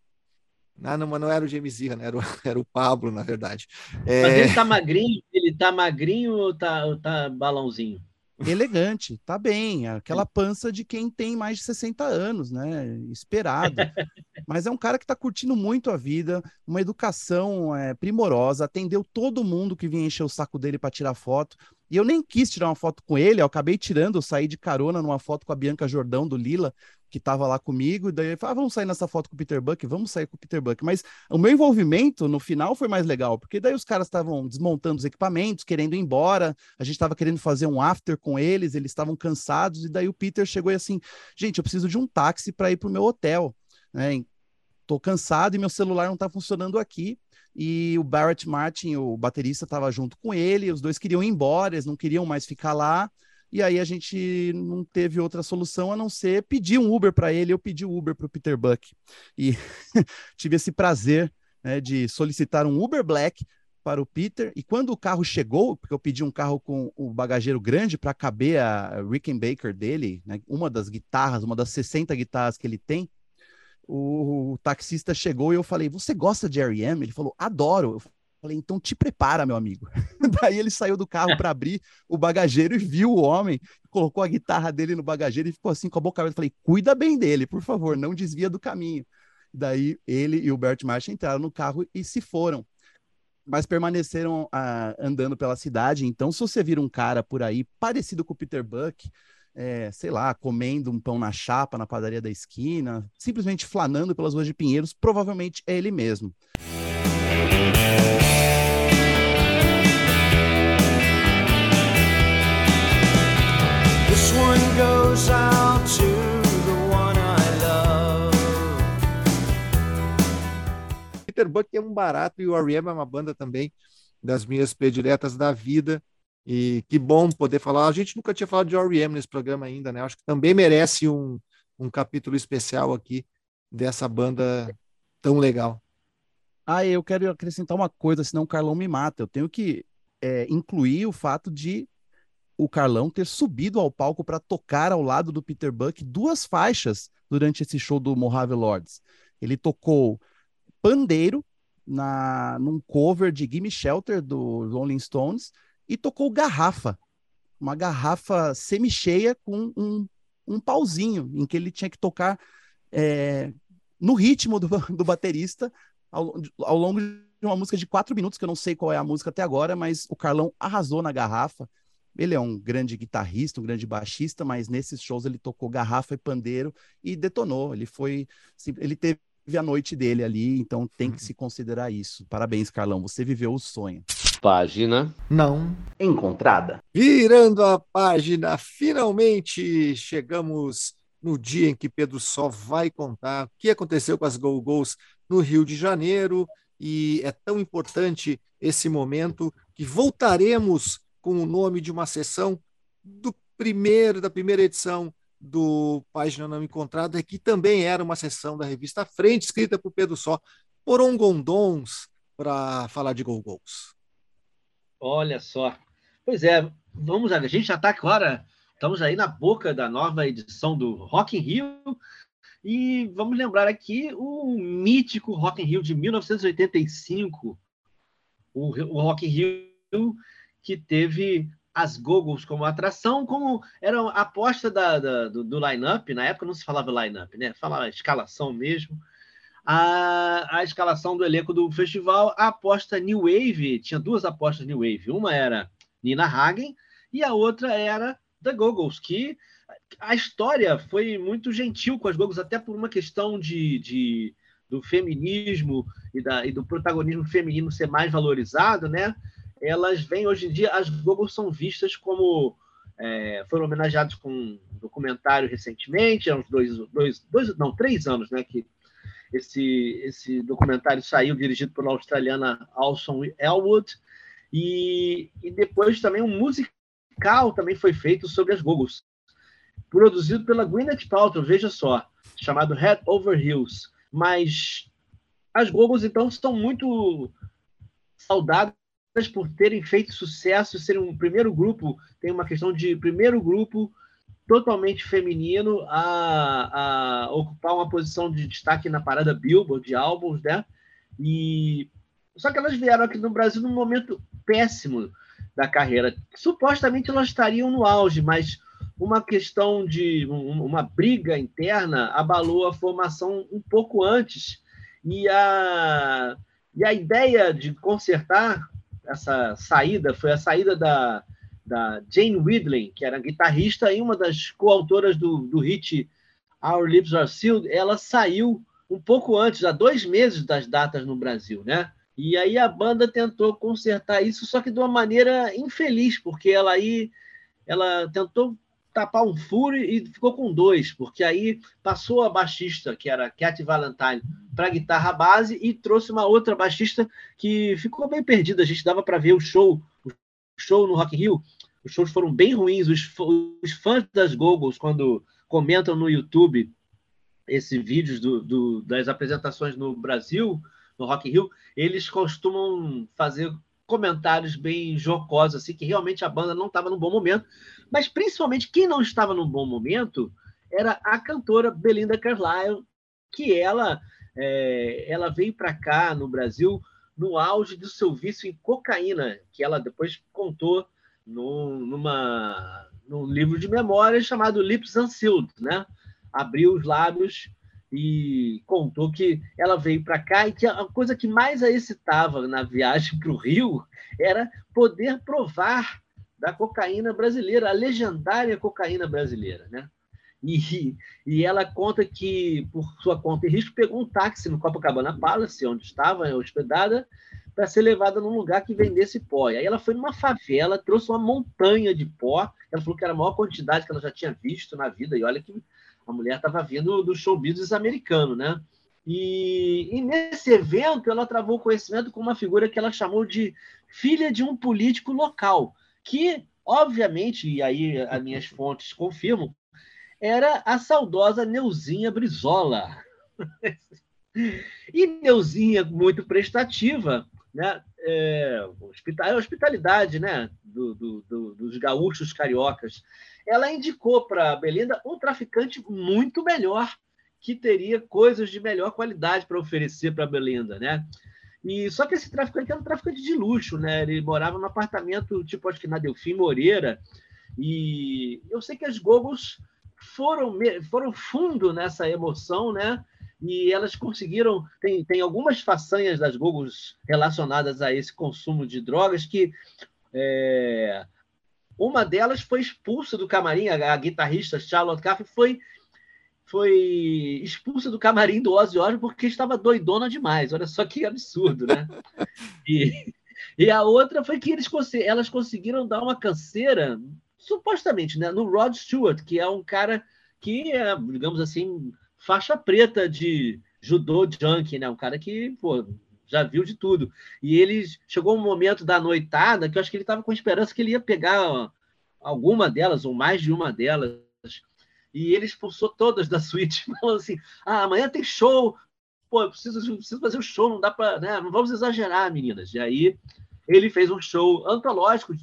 não, não, não era o James Irra, né? era, o, [LAUGHS] era o Pablo, na verdade. É... Mas ele tá magrinho? Ele tá magrinho ou tá, ou tá balãozinho? Elegante, tá bem. Aquela pança de quem tem mais de 60 anos, né? Esperado. [LAUGHS] Mas é um cara que tá curtindo muito a vida, uma educação é, primorosa, atendeu todo mundo que vinha encher o saco dele para tirar foto. E eu nem quis tirar uma foto com ele, eu acabei tirando, eu saí de carona numa foto com a Bianca Jordão do Lila, que estava lá comigo, e daí ele falou, ah, vamos sair nessa foto com o Peter Buck, vamos sair com o Peter Buck. Mas o meu envolvimento no final foi mais legal, porque daí os caras estavam desmontando os equipamentos, querendo ir embora, a gente estava querendo fazer um after com eles, eles estavam cansados, e daí o Peter chegou e assim, gente, eu preciso de um táxi para ir para o meu hotel, né? Tô cansado e meu celular não está funcionando aqui. E o Barrett Martin, o baterista, estava junto com ele, os dois queriam ir embora, eles não queriam mais ficar lá. E aí a gente não teve outra solução a não ser pedir um Uber para ele. Eu pedi o Uber para o Peter Buck. E [LAUGHS] tive esse prazer né, de solicitar um Uber Black para o Peter. E quando o carro chegou, porque eu pedi um carro com o bagageiro grande para caber a Rickenbacker dele, né, uma das guitarras, uma das 60 guitarras que ele tem, o taxista chegou e eu falei: Você gosta de R.E.M? Ele falou: Adoro. Eu Falei, então te prepara, meu amigo. [LAUGHS] Daí ele saiu do carro para abrir o bagageiro e viu o homem, colocou a guitarra dele no bagageiro e ficou assim com a boca aberta. Falei, cuida bem dele, por favor, não desvia do caminho. Daí ele e o Bert Marsh entraram no carro e se foram. Mas permaneceram ah, andando pela cidade. Então, se você vir um cara por aí parecido com o Peter Buck, é, sei lá, comendo um pão na chapa na padaria da esquina, simplesmente flanando pelas ruas de Pinheiros, provavelmente é ele mesmo. Peter Buck é um barato e o R.E.M. é uma banda também das minhas prediletas da vida. E que bom poder falar. A gente nunca tinha falado de R.E.M. nesse programa ainda, né? Acho que também merece um, um capítulo especial aqui dessa banda tão legal. Ah, eu quero acrescentar uma coisa, senão o Carlão me mata. Eu tenho que é, incluir o fato de o Carlão ter subido ao palco para tocar ao lado do Peter Buck duas faixas durante esse show do Mojave Lords. Ele tocou pandeiro na num cover de Gimme Shelter do Rolling Stones e tocou garrafa, uma garrafa semi-cheia com um, um pauzinho em que ele tinha que tocar é, no ritmo do, [LAUGHS] do baterista ao, ao longo de uma música de quatro minutos, que eu não sei qual é a música até agora, mas o Carlão arrasou na garrafa. Ele é um grande guitarrista, um grande baixista, mas nesses shows ele tocou garrafa e pandeiro e detonou. Ele foi, ele teve a noite dele ali, então tem que uhum. se considerar isso. Parabéns, Carlão, você viveu o sonho. Página não encontrada. Virando a página, finalmente chegamos no dia em que Pedro só vai contar o que aconteceu com as Go Go's no Rio de Janeiro e é tão importante esse momento que voltaremos com o nome de uma sessão do primeiro da primeira edição do Página Não Encontrada, que também era uma sessão da revista Frente, escrita por Pedro Só, por Ongondons, para falar de Gol Gols. Olha só. Pois é, vamos a gente já está agora, estamos aí na boca da nova edição do Rock in Rio, E vamos lembrar aqui o mítico Rock in Rio de 1985, o, o Rock in Rio que teve as goggles como atração, como era a aposta da, da do, do line-up, na época não se falava line-up, né? Falava escalação mesmo. A, a escalação do elenco do festival, a aposta New Wave, tinha duas apostas New Wave. Uma era Nina Hagen e a outra era The Goggles, que a história foi muito gentil com as Goggles, até por uma questão de, de do feminismo e, da, e do protagonismo feminino ser mais valorizado, né? Elas vêm hoje em dia, as Google são vistas como é, foram homenageados com um documentário recentemente, há uns dois, dois, dois, não, três anos, né, que esse, esse documentário saiu dirigido pela australiana Alson Elwood, e, e depois também um musical também foi feito sobre as Googles, produzido pela Gwyneth Paltrow, veja só, chamado Head Over Heels. Mas as Googles, então, são muito saudadas por terem feito sucesso, serem um primeiro grupo, tem uma questão de primeiro grupo totalmente feminino a, a ocupar uma posição de destaque na parada Billboard de álbuns, né? E só que elas vieram aqui no Brasil num momento péssimo da carreira. Supostamente elas estariam no auge, mas uma questão de uma briga interna abalou a formação um pouco antes e a e a ideia de consertar essa saída foi a saída da, da Jane Widling, que era guitarrista e uma das coautoras do, do hit Our Lips Are Sealed. Ela saiu um pouco antes, há dois meses das datas no Brasil, né? E aí a banda tentou consertar isso, só que de uma maneira infeliz, porque ela aí ela tentou tapar um furo e ficou com dois, porque aí passou a baixista, que era Cat Valentine, para guitarra base e trouxe uma outra baixista que ficou bem perdida. A gente dava para ver o show, o show no Rock Rio. Os shows foram bem ruins. Os, os fãs das Goggles, quando comentam no YouTube esses vídeos do, do, das apresentações no Brasil, no Rock Rio, eles costumam fazer comentários bem jocosos, assim, que realmente a banda não estava num bom momento. Mas principalmente quem não estava num bom momento era a cantora Belinda Carlisle, que ela, é, ela veio para cá no Brasil no auge do seu vício em cocaína, que ela depois contou no, numa, num livro de memórias chamado Lips Unsealed, né? Abriu os lábios e contou que ela veio para cá e que a coisa que mais a excitava na viagem para o Rio era poder provar da cocaína brasileira, a legendária cocaína brasileira, né? E, e ela conta que, por sua conta e risco, pegou um táxi no Copacabana Palace, onde estava hospedada, para ser levada num lugar que vendesse pó. E aí ela foi numa favela, trouxe uma montanha de pó. Ela falou que era a maior quantidade que ela já tinha visto na vida. E olha que a mulher estava vindo do show business americano, né? E, e, nesse evento ela travou conhecimento com uma figura que ela chamou de filha de um político local, que, obviamente, e aí as minhas fontes confirmam, era a saudosa Neuzinha Brizola. [LAUGHS] e Neuzinha, muito prestativa, né? É, hospitalidade né? Do, do, do, dos gaúchos cariocas ela indicou para Belinda um traficante muito melhor, que teria coisas de melhor qualidade para oferecer para Belinda, né? E só que esse traficante era um traficante de luxo, né? Ele morava num apartamento tipo acho que na Delfim Moreira. E eu sei que as Gogos foram foram fundo nessa emoção, né? E elas conseguiram tem, tem algumas façanhas das Gogos relacionadas a esse consumo de drogas que é, uma delas foi expulsa do camarim, a, guitarrista Charlotte Caffey foi, foi expulsa do camarim do Ozzy Osbourne porque estava doidona demais. Olha só que absurdo, né? [LAUGHS] E, e a outra foi que eles, elas conseguiram dar uma canseira, supostamente, né, no Rod Stewart, que é um cara que é, digamos assim, faixa preta de judô junkie, né? Um cara que, pô, já viu de tudo. E ele chegou um momento da noitada que eu acho que ele estava com esperança que ele ia pegar alguma delas, ou mais de uma delas. E ele expulsou todas da suíte, [LAUGHS] falando assim: ah, amanhã tem show, pô, eu preciso, preciso fazer o um show, não dá para. Né? Não vamos exagerar, meninas. E aí ele fez um show antológico,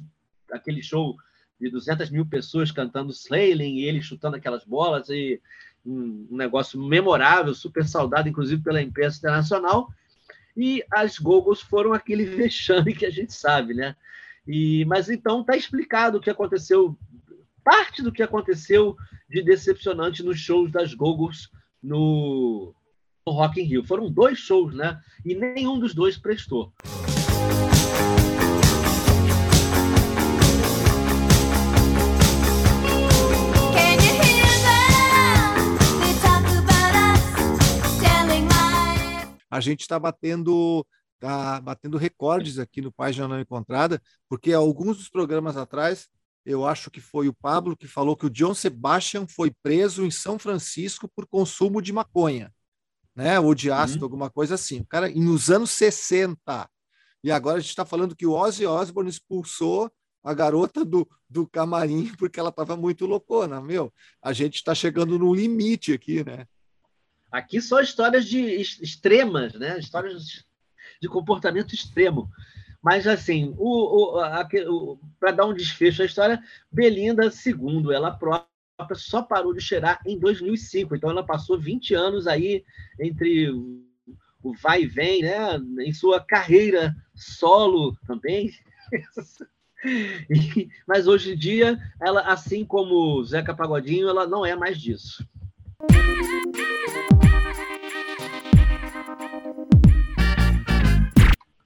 aquele show de 200 mil pessoas cantando Sailing, e ele chutando aquelas bolas, e um, um negócio memorável, super saudado, inclusive pela imprensa internacional. E as Gogos foram aquele [LAUGHS] vexame que a gente sabe, né? E, mas então está explicado o que aconteceu, parte do que aconteceu de decepcionante nos shows das Gogos no, no Rock in Rio. Foram dois shows, né? E nenhum dos dois prestou. A gente está batendo tá batendo recordes aqui no Página Não Encontrada, porque alguns dos programas atrás, eu acho que foi o Pablo que falou que o John Sebastian foi preso em São Francisco por consumo de maconha, né? Ou de ácido, alguma coisa assim. O cara, nos anos 60. E agora a gente está falando que o Ozzy Osbourne expulsou a garota do, do camarim [LAUGHS] porque ela estava muito loucona, meu. A gente está chegando no limite aqui, né? Aqui só histórias de ex- extremas, né? Histórias de comportamento extremo. Mas, assim, o, o, para dar um desfecho à história, Belinda, segundo ela própria, só parou de cheirar em 2005. Então, ela passou 20 anos aí entre o vai e vem, né? Em sua carreira solo também. [LAUGHS] Mas hoje em dia, ela, assim como Zeca Pagodinho, ela não é mais disso.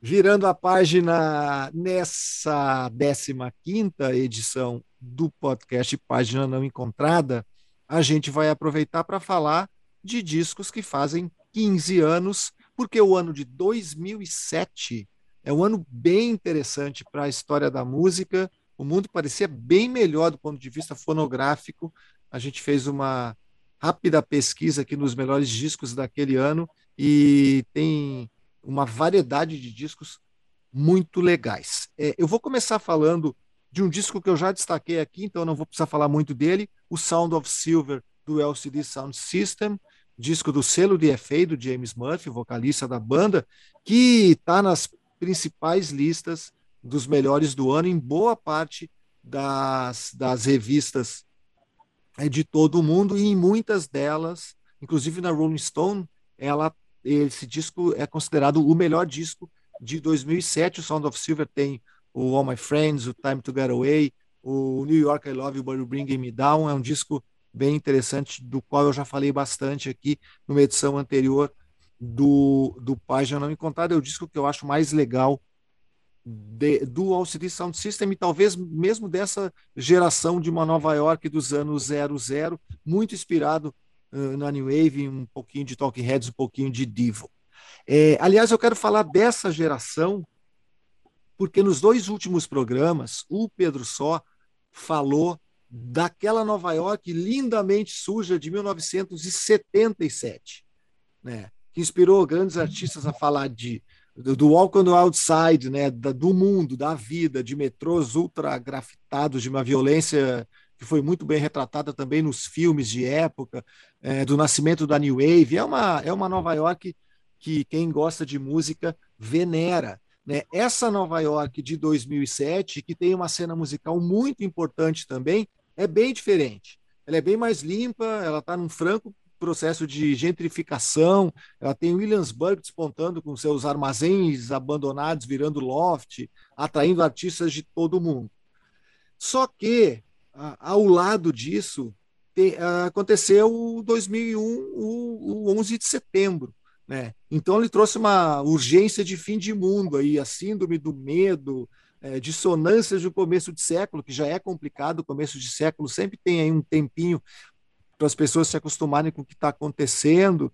Virando a página nessa 15ª edição do podcast Página Não Encontrada, a gente vai aproveitar para falar de discos que fazem 15 anos, porque o ano de 2007 é um ano bem interessante para a história da música. O mundo parecia bem melhor do ponto de vista fonográfico. A gente fez uma rápida pesquisa aqui nos melhores discos daquele ano e tem uma variedade de discos muito legais. É, eu vou começar falando de um disco que eu já destaquei aqui, então não vou precisar falar muito dele, o Sound of Silver do LCD Sound System, disco do selo de FA do James Murphy, vocalista da banda, que está nas principais listas dos melhores do ano em boa parte das, das revistas é, de todo o mundo e em muitas delas, inclusive na Rolling Stone, ela esse disco é considerado o melhor disco de 2007. O Sound of Silver tem o All My Friends, o Time to Get Away, o New York I Love You But You Bring Me Down. É um disco bem interessante, do qual eu já falei bastante aqui numa edição anterior do, do Página Não Encontrada. É o disco que eu acho mais legal de, do LCD Sound System e talvez mesmo dessa geração de uma Nova York dos anos 00, muito inspirado na New Wave, um pouquinho de Talking Heads, um pouquinho de Divo. É, aliás, eu quero falar dessa geração, porque nos dois últimos programas, o Pedro Só falou daquela Nova York lindamente suja de 1977, né? que inspirou grandes artistas a falar de do, do Walk on the Outside, né? Da, do mundo, da vida, de metrôs ultra grafitados, de uma violência que foi muito bem retratada também nos filmes de época, é, do nascimento da New Wave. É uma, é uma Nova York que quem gosta de música venera. Né? Essa Nova York de 2007, que tem uma cena musical muito importante também, é bem diferente. Ela é bem mais limpa, ela está num franco processo de gentrificação, ela tem Williamsburg despontando com seus armazéns abandonados virando loft, atraindo artistas de todo mundo. Só que, ao lado disso, aconteceu o 2001, o, o 11 de setembro, né? Então ele trouxe uma urgência de fim de mundo aí, a síndrome do medo, é, dissonâncias do começo de século, que já é complicado, o começo de século sempre tem aí um tempinho para as pessoas se acostumarem com o que está acontecendo,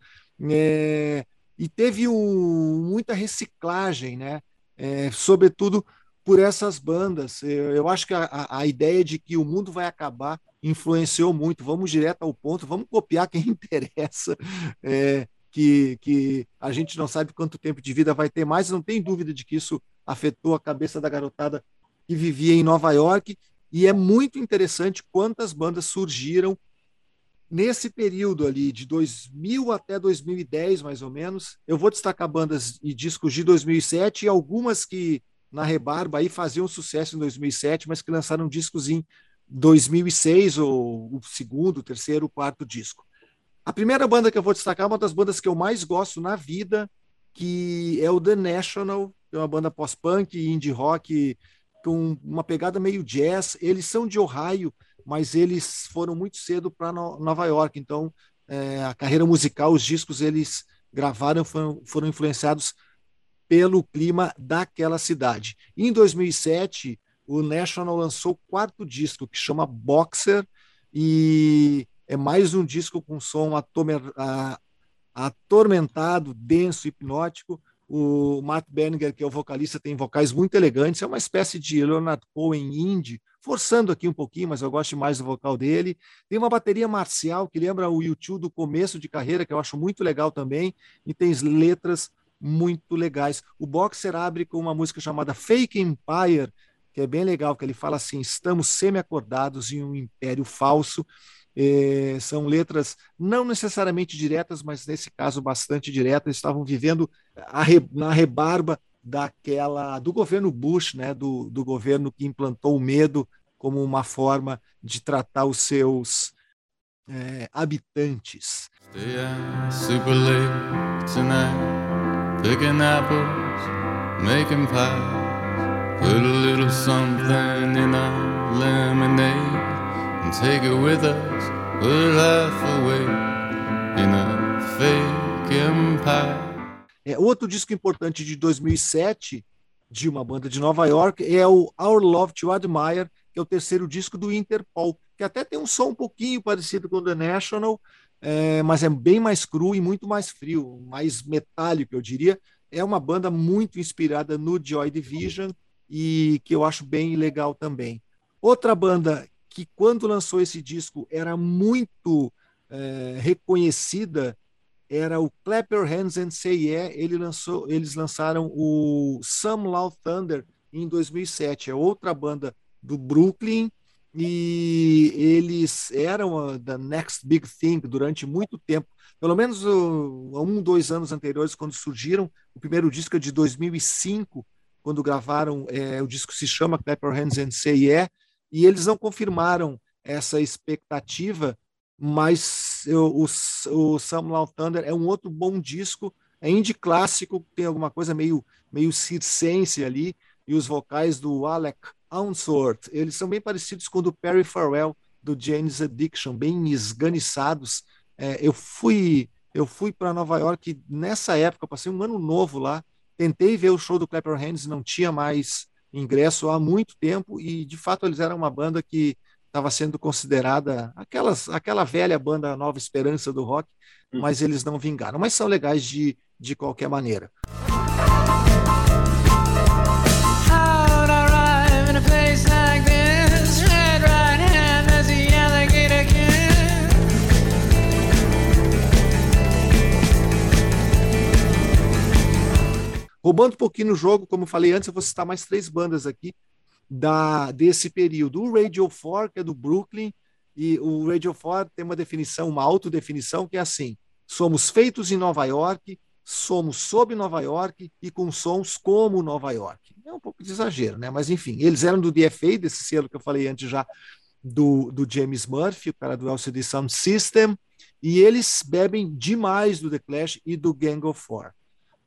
é, e teve um, muita reciclagem, né? É, sobretudo por essas bandas. Eu, eu acho que a, a, ideia de que o mundo vai acabar influenciou muito. Vamos direto ao ponto, vamos copiar quem [LAUGHS] interessa. É, que, que a gente não sabe quanto tempo de vida vai ter mais, não tem dúvida de que isso afetou a cabeça da garotada que vivia em Nova York, e é muito interessante quantas bandas surgiram nesse período ali, de 2000 até 2010, mais ou menos. Eu vou destacar bandas e discos de 2007 e algumas que na rebarba aí faziam sucesso em 2007, mas que lançaram discos em 2006, ou o segundo, terceiro, quarto disco. A primeira banda que eu vou destacar é uma das bandas que eu mais gosto na vida, que é o The National, é uma banda pós-punk indie rock com uma pegada meio jazz. Eles são de Ohio, mas eles foram muito cedo para Nova York, então é, a carreira musical, os discos eles gravaram foram, foram influenciados pelo clima daquela cidade. Em 2007, o National lançou o quarto disco, que chama Boxer, e é mais um disco com som atormentado, denso, hipnótico. O Matt Berninger, que é o vocalista, tem vocais muito elegantes, é uma espécie de Leonard Cohen indie, forçando aqui um pouquinho, mas eu gosto mais do vocal dele. Tem uma bateria marcial que lembra o YouTube do começo de carreira, que eu acho muito legal também, e tem letras muito legais. O Boxer abre com uma música chamada Fake Empire, que é bem legal, que ele fala assim: estamos semi-acordados em um império falso. É, são letras não necessariamente diretas, mas nesse caso bastante diretas. Estavam vivendo re, na rebarba daquela do governo Bush, né, do, do governo que implantou o medo como uma forma de tratar os seus é, habitantes. super late tonight, picking apples, making pies. Put a little something in our lemonade and take it with us. Put half in a fake empire. É, outro disco importante de 2007 de uma banda de Nova York é o Our Love to Admire, que é o terceiro disco do Interpol, que até tem um som um pouquinho parecido com o The National, é, mas é bem mais cru e muito mais frio, mais metálico, eu diria. É uma banda muito inspirada no Joy Division e que eu acho bem legal também. Outra banda que, quando lançou esse disco, era muito é, reconhecida era o Clap Your Hands and Say Yeah. Ele lançou, eles lançaram o Some Loud Thunder em 2007. É outra banda do Brooklyn e eles eram da Next Big Thing durante muito tempo. Pelo menos uh, um, dois anos anteriores, quando surgiram. O primeiro disco é de 2005, quando gravaram. É, o disco se chama Clap Hands and Say Yeah. E eles não confirmaram essa expectativa mas eu, o, o Some Thunder é um outro bom disco, é indie clássico, tem alguma coisa meio, meio circense ali, e os vocais do Alec Ounsworth, eles são bem parecidos com o do Perry Farrell, do James Addiction, bem esganiçados. É, eu fui eu fui para Nova York nessa época, passei um ano novo lá, tentei ver o show do Clapper Hands, não tinha mais ingresso há muito tempo, e de fato eles eram uma banda que estava sendo considerada aquelas, aquela velha banda Nova Esperança do rock, hum. mas eles não vingaram. Mas são legais de, de qualquer maneira. Roubando um pouquinho no jogo, como eu falei antes, eu vou citar mais três bandas aqui da, desse período. O Radio 4, que é do Brooklyn, e o Radio 4 tem uma definição, uma autodefinição, que é assim: somos feitos em Nova York, somos sob Nova York e com sons como Nova York. É um pouco de exagero, né? Mas enfim, eles eram do DFA, desse selo que eu falei antes já, do, do James Murphy, o cara do LCD Sound System, e eles bebem demais do The Clash e do Gang of Four.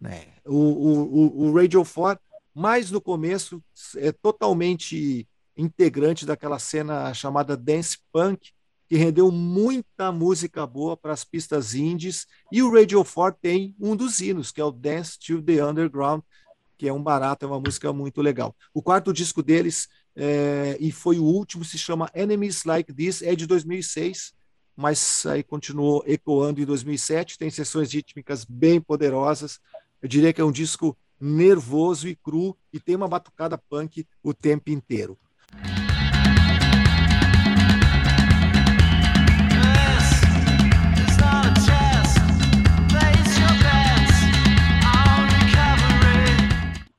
Né? O, o, o, Radio 4 mas no começo é totalmente integrante daquela cena chamada dance punk, que rendeu muita música boa para as pistas indies, e o Radio 4 tem um dos hinos, que é o Dance to the Underground, que é um barato, é uma música muito legal. O quarto disco deles, é, e foi o último, se chama Enemies Like This, é de 2006, mas aí continuou ecoando em 2007, tem sessões rítmicas bem poderosas, eu diria que é um disco nervoso e cru e tem uma batucada punk o tempo inteiro.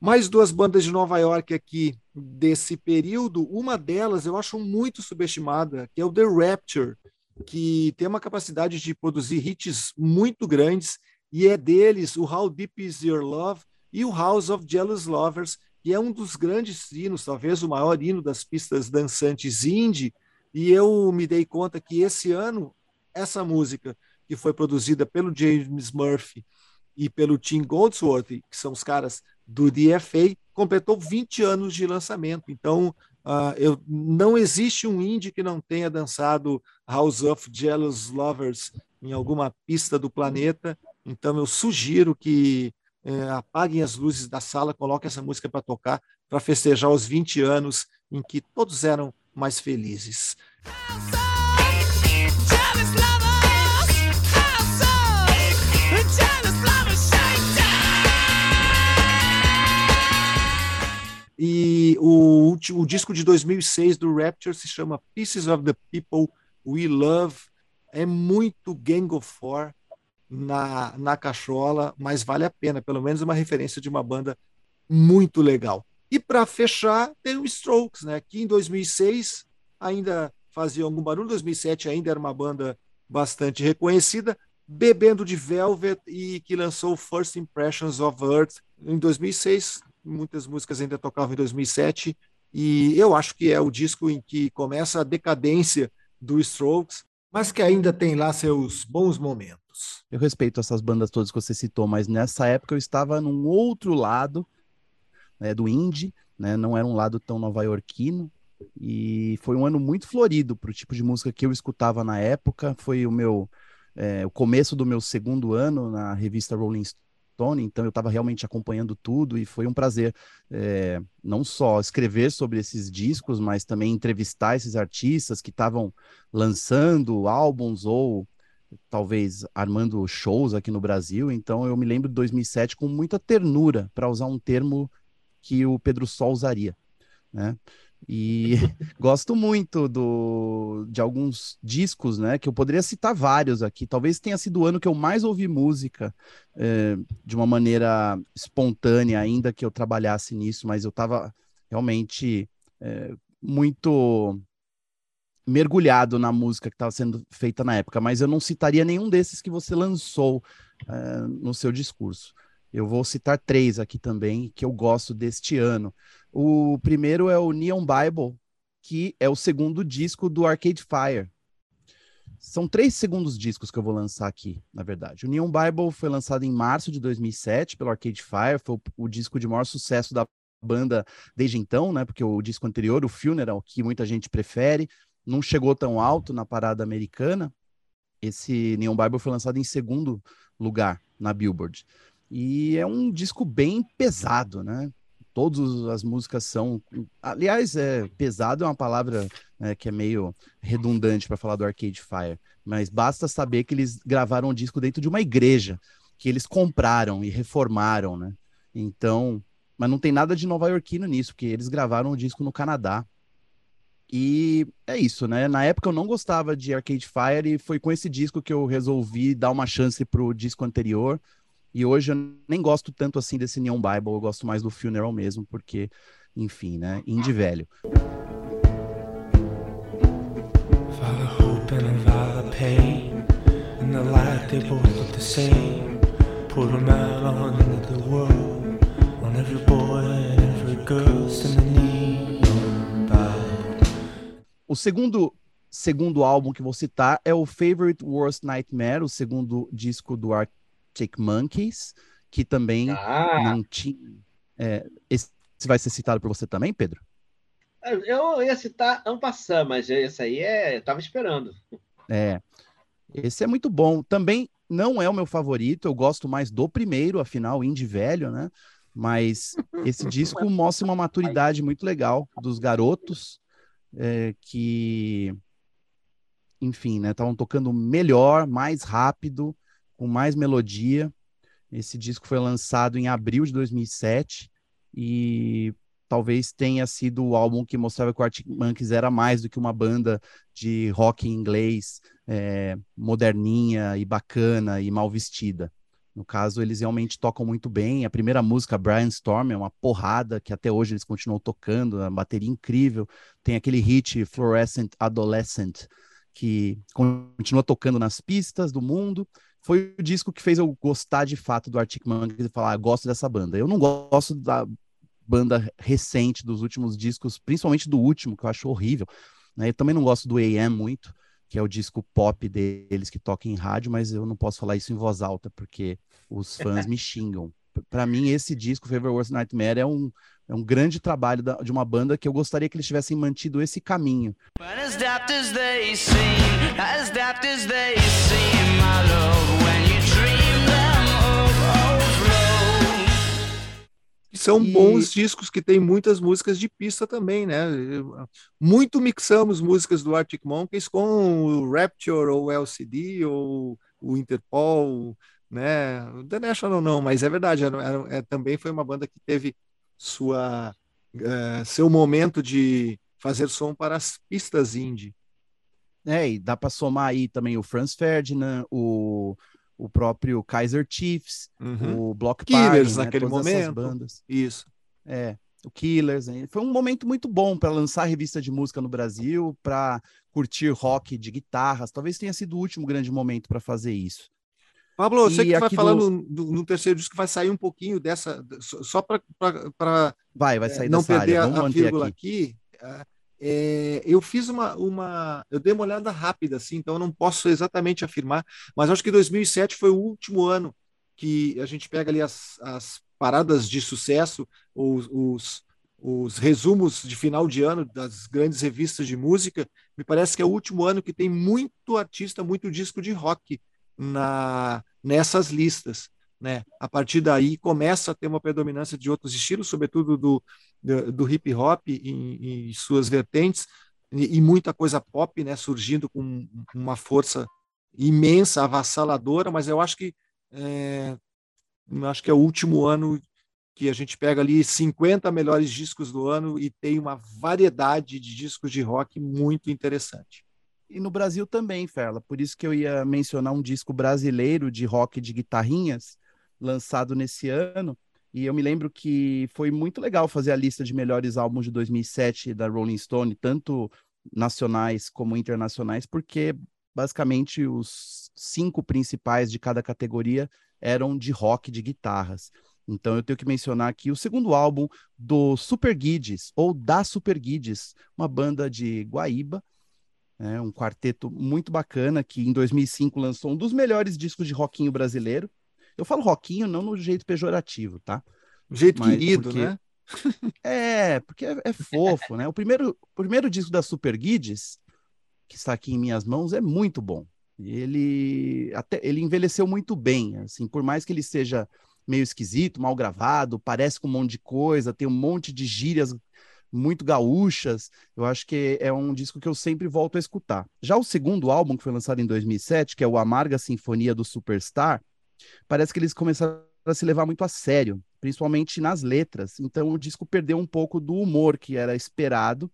Mais duas bandas de Nova York aqui desse período. Uma delas eu acho muito subestimada, que é o The Rapture, que tem uma capacidade de produzir hits muito grandes e é deles o How Deep Is Your Love e o House of Jealous Lovers, que é um dos grandes hinos, talvez o maior hino das pistas dançantes indie, e eu me dei conta que esse ano essa música que foi produzida pelo James Murphy e pelo Tim Goldsworthy, que são os caras do DFA, completou 20 anos de lançamento. Então, uh, eu, não existe um indie que não tenha dançado House of Jealous Lovers em alguma pista do planeta. Então, eu sugiro que eh, apaguem as luzes da sala, coloquem essa música para tocar, para festejar os 20 anos em que todos eram mais felizes. E o, o disco de 2006 do Rapture se chama Pieces of the People We Love. É muito Gang of Four na, na cachola, mas vale a pena, pelo menos uma referência de uma banda muito legal. E para fechar, tem o Strokes, né, que em 2006 ainda fazia algum barulho, 2007 ainda era uma banda bastante reconhecida, bebendo de Velvet e que lançou First Impressions of Earth em 2006. Muitas músicas ainda tocavam em 2007 e eu acho que é o disco em que começa a decadência do Strokes, mas que ainda tem lá seus bons momentos. Eu respeito essas bandas todas que você citou, mas nessa época eu estava num outro lado né, do indie, né, não era um lado tão nova-iorquino, e foi um ano muito florido para o tipo de música que eu escutava na época. Foi o meu é, o começo do meu segundo ano na revista Rolling Stone, então eu estava realmente acompanhando tudo e foi um prazer é, não só escrever sobre esses discos, mas também entrevistar esses artistas que estavam lançando álbuns ou talvez armando shows aqui no Brasil. Então eu me lembro de 2007 com muita ternura, para usar um termo que o Pedro Sol usaria, né? E [LAUGHS] gosto muito do, de alguns discos, né? Que eu poderia citar vários aqui. Talvez tenha sido o ano que eu mais ouvi música eh, de uma maneira espontânea, ainda que eu trabalhasse nisso, mas eu estava realmente eh, muito mergulhado na música que estava sendo feita na época. Mas eu não citaria nenhum desses que você lançou eh, no seu discurso. Eu vou citar três aqui também que eu gosto deste ano. O primeiro é o Neon Bible, que é o segundo disco do Arcade Fire. São três segundos discos que eu vou lançar aqui, na verdade. O Neon Bible foi lançado em março de 2007 pelo Arcade Fire, foi o, o disco de maior sucesso da banda desde então, né? Porque o disco anterior, o Funeral, que muita gente prefere, não chegou tão alto na parada americana. Esse Neon Bible foi lançado em segundo lugar na Billboard. E é um disco bem pesado, né? Todas as músicas são. Aliás, é, pesado é uma palavra né, que é meio redundante para falar do Arcade Fire, mas basta saber que eles gravaram o disco dentro de uma igreja, que eles compraram e reformaram, né? Então, mas não tem nada de nova-iorquino nisso, porque eles gravaram o disco no Canadá. E é isso, né? Na época eu não gostava de Arcade Fire e foi com esse disco que eu resolvi dar uma chance pro disco anterior. E hoje eu nem gosto tanto assim desse Neon Bible, eu gosto mais do Funeral mesmo, porque, enfim, né? Indie velho. O segundo segundo álbum que vou citar é o Favorite Worst Nightmare, o segundo disco do Arctic Monkeys, que também Ah. não tinha. é, esse vai ser citado por você também, Pedro? Eu ia citar Ampassã, mas esse aí é. Eu tava esperando. É. Esse é muito bom. Também não é o meu favorito, eu gosto mais do primeiro, afinal, indie velho, né? Mas esse [LAUGHS] disco mostra uma maturidade muito legal dos garotos é, que, enfim, né? Estavam tocando melhor, mais rápido, com mais melodia. Esse disco foi lançado em abril de 2007 e talvez tenha sido o álbum que mostrava que o Arctic Monkeys era mais do que uma banda de rock inglês, é, moderninha e bacana e mal vestida. No caso, eles realmente tocam muito bem. A primeira música, Brian Storm, é uma porrada que até hoje eles continuam tocando, a bateria incrível. Tem aquele hit Fluorescent Adolescent, que continua tocando nas pistas do mundo. Foi o disco que fez eu gostar de fato do Arctic Monkeys e falar, ah, gosto dessa banda. Eu não gosto da banda recente dos últimos discos, principalmente do último, que eu acho horrível. Né? Eu também não gosto do AM muito, que é o disco pop deles que toca em rádio, mas eu não posso falar isso em voz alta, porque os fãs me xingam. Para mim, esse disco, Favorite Worst Nightmare, é um, é um grande trabalho da- de uma banda que eu gostaria que eles tivessem mantido esse caminho. But as E são bons discos que tem muitas músicas de pista também, né? Muito mixamos músicas do Arctic Monkeys com o Rapture ou o LCD ou o Interpol, né? O The National não, mas é verdade, era- era- é, também foi uma banda que teve sua eh, seu momento de fazer som para as pistas indie. É, e dá para somar aí também o Franz Ferdinand, o, o próprio Kaiser Chiefs, Uhum. o Block Killers Party, né, naquele essas momento. bandas. Isso. É, o Killers. né? Foi um momento muito bom para lançar revista de música no Brasil, para curtir rock de guitarras. Talvez tenha sido o último grande momento para fazer isso. Pablo, você que vai aqui falar do- no, no- no terceiro disco, vai sair um pouquinho dessa, só- para Vai, vai sair não dessa perder área. a, a vírgula aqui. aqui. É, eu fiz uma, uma. Eu dei uma olhada rápida, assim, então eu não posso exatamente afirmar, mas acho que 2007 foi o último ano que a gente pega ali as, as paradas de sucesso, os, os, os resumos de final de ano das grandes revistas de música. Me parece que é o último ano que tem muito artista, muito disco de rock na, nessas listas. Né? A partir daí começa a ter uma predominância de outros estilos, sobretudo do, do, do hip hop em, em suas vertentes, e, e muita coisa pop né? surgindo com uma força imensa, avassaladora, mas eu acho que é, acho que é o último ano que a gente pega ali 50 melhores discos do ano e tem uma variedade de discos de rock muito interessante. E no Brasil também, Ferla. Por isso que eu ia mencionar um disco brasileiro de rock de guitarrinhas, lançado nesse ano. E eu me lembro que foi muito legal fazer a lista de melhores álbuns de 2007 da Rolling Stone, tanto nacionais como internacionais, porque basicamente os cinco principais de cada categoria eram de rock de guitarras. Então eu tenho que mencionar aqui o segundo álbum do Super Guides, ou da Super Guides, uma banda de Guaíba, né, um quarteto muito bacana que em 2005 lançou um dos melhores discos de rockinho brasileiro. Eu falo rockinho não no jeito pejorativo, tá? Jeito Mas querido, porque- né? [LAUGHS] É, porque é, é fofo, né? O primeiro, primeiro disco da Super Guides, que está aqui em minhas mãos, é muito bom. Ele até ele envelheceu muito bem, assim, por mais que ele seja meio esquisito, mal gravado, parece com um monte de coisa, tem um monte de gírias muito gaúchas. Eu acho que é um disco que eu sempre volto a escutar. Já o segundo álbum, que foi lançado em 2007, que é o Amarga Sinfonia do Superstar, parece que eles começaram a se levar muito a sério, principalmente nas letras. Então o disco perdeu um pouco do humor que era esperado.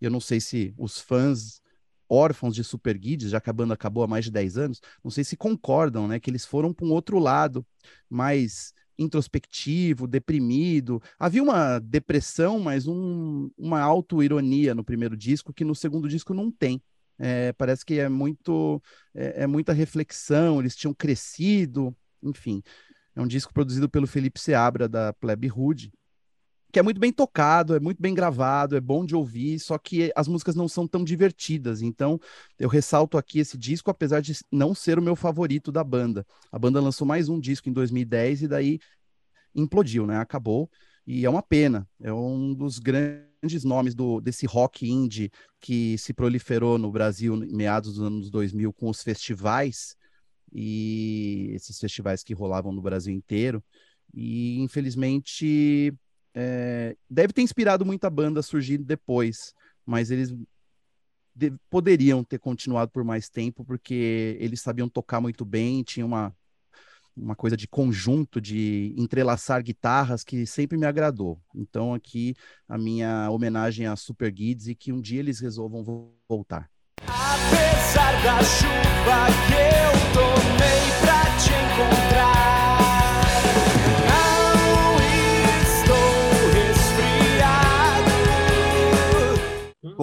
Eu não sei se os fãs órfãos de Super Guides, já a banda acabou há mais de 10 anos, não sei se concordam, né, que eles foram para um outro lado, mais introspectivo, deprimido. Havia uma depressão, mas um, uma autoironia no primeiro disco que no segundo disco não tem. É, parece que é muito é, é muita reflexão, eles tinham crescido, enfim. É um disco produzido pelo Felipe Seabra da Plebe Rude, que é muito bem tocado, é muito bem gravado, é bom de ouvir, só que as músicas não são tão divertidas. Então, eu ressalto aqui esse disco, apesar de não ser o meu favorito da banda. A banda lançou mais um disco em 2010 e daí implodiu, né? Acabou. E é uma pena. É um dos grandes nomes do, desse rock indie que se proliferou no Brasil em meados dos anos 2000 com os festivais e esses festivais que rolavam no Brasil inteiro. E infelizmente é, deve ter inspirado muita banda a surgir depois, mas eles de- poderiam ter continuado por mais tempo porque eles sabiam tocar muito bem, tinha uma uma coisa de conjunto, de entrelaçar guitarras que sempre me agradou. Então aqui a minha homenagem a Super Guides e que um dia eles resolvam vo- voltar. Apesar da chuva que eu tomei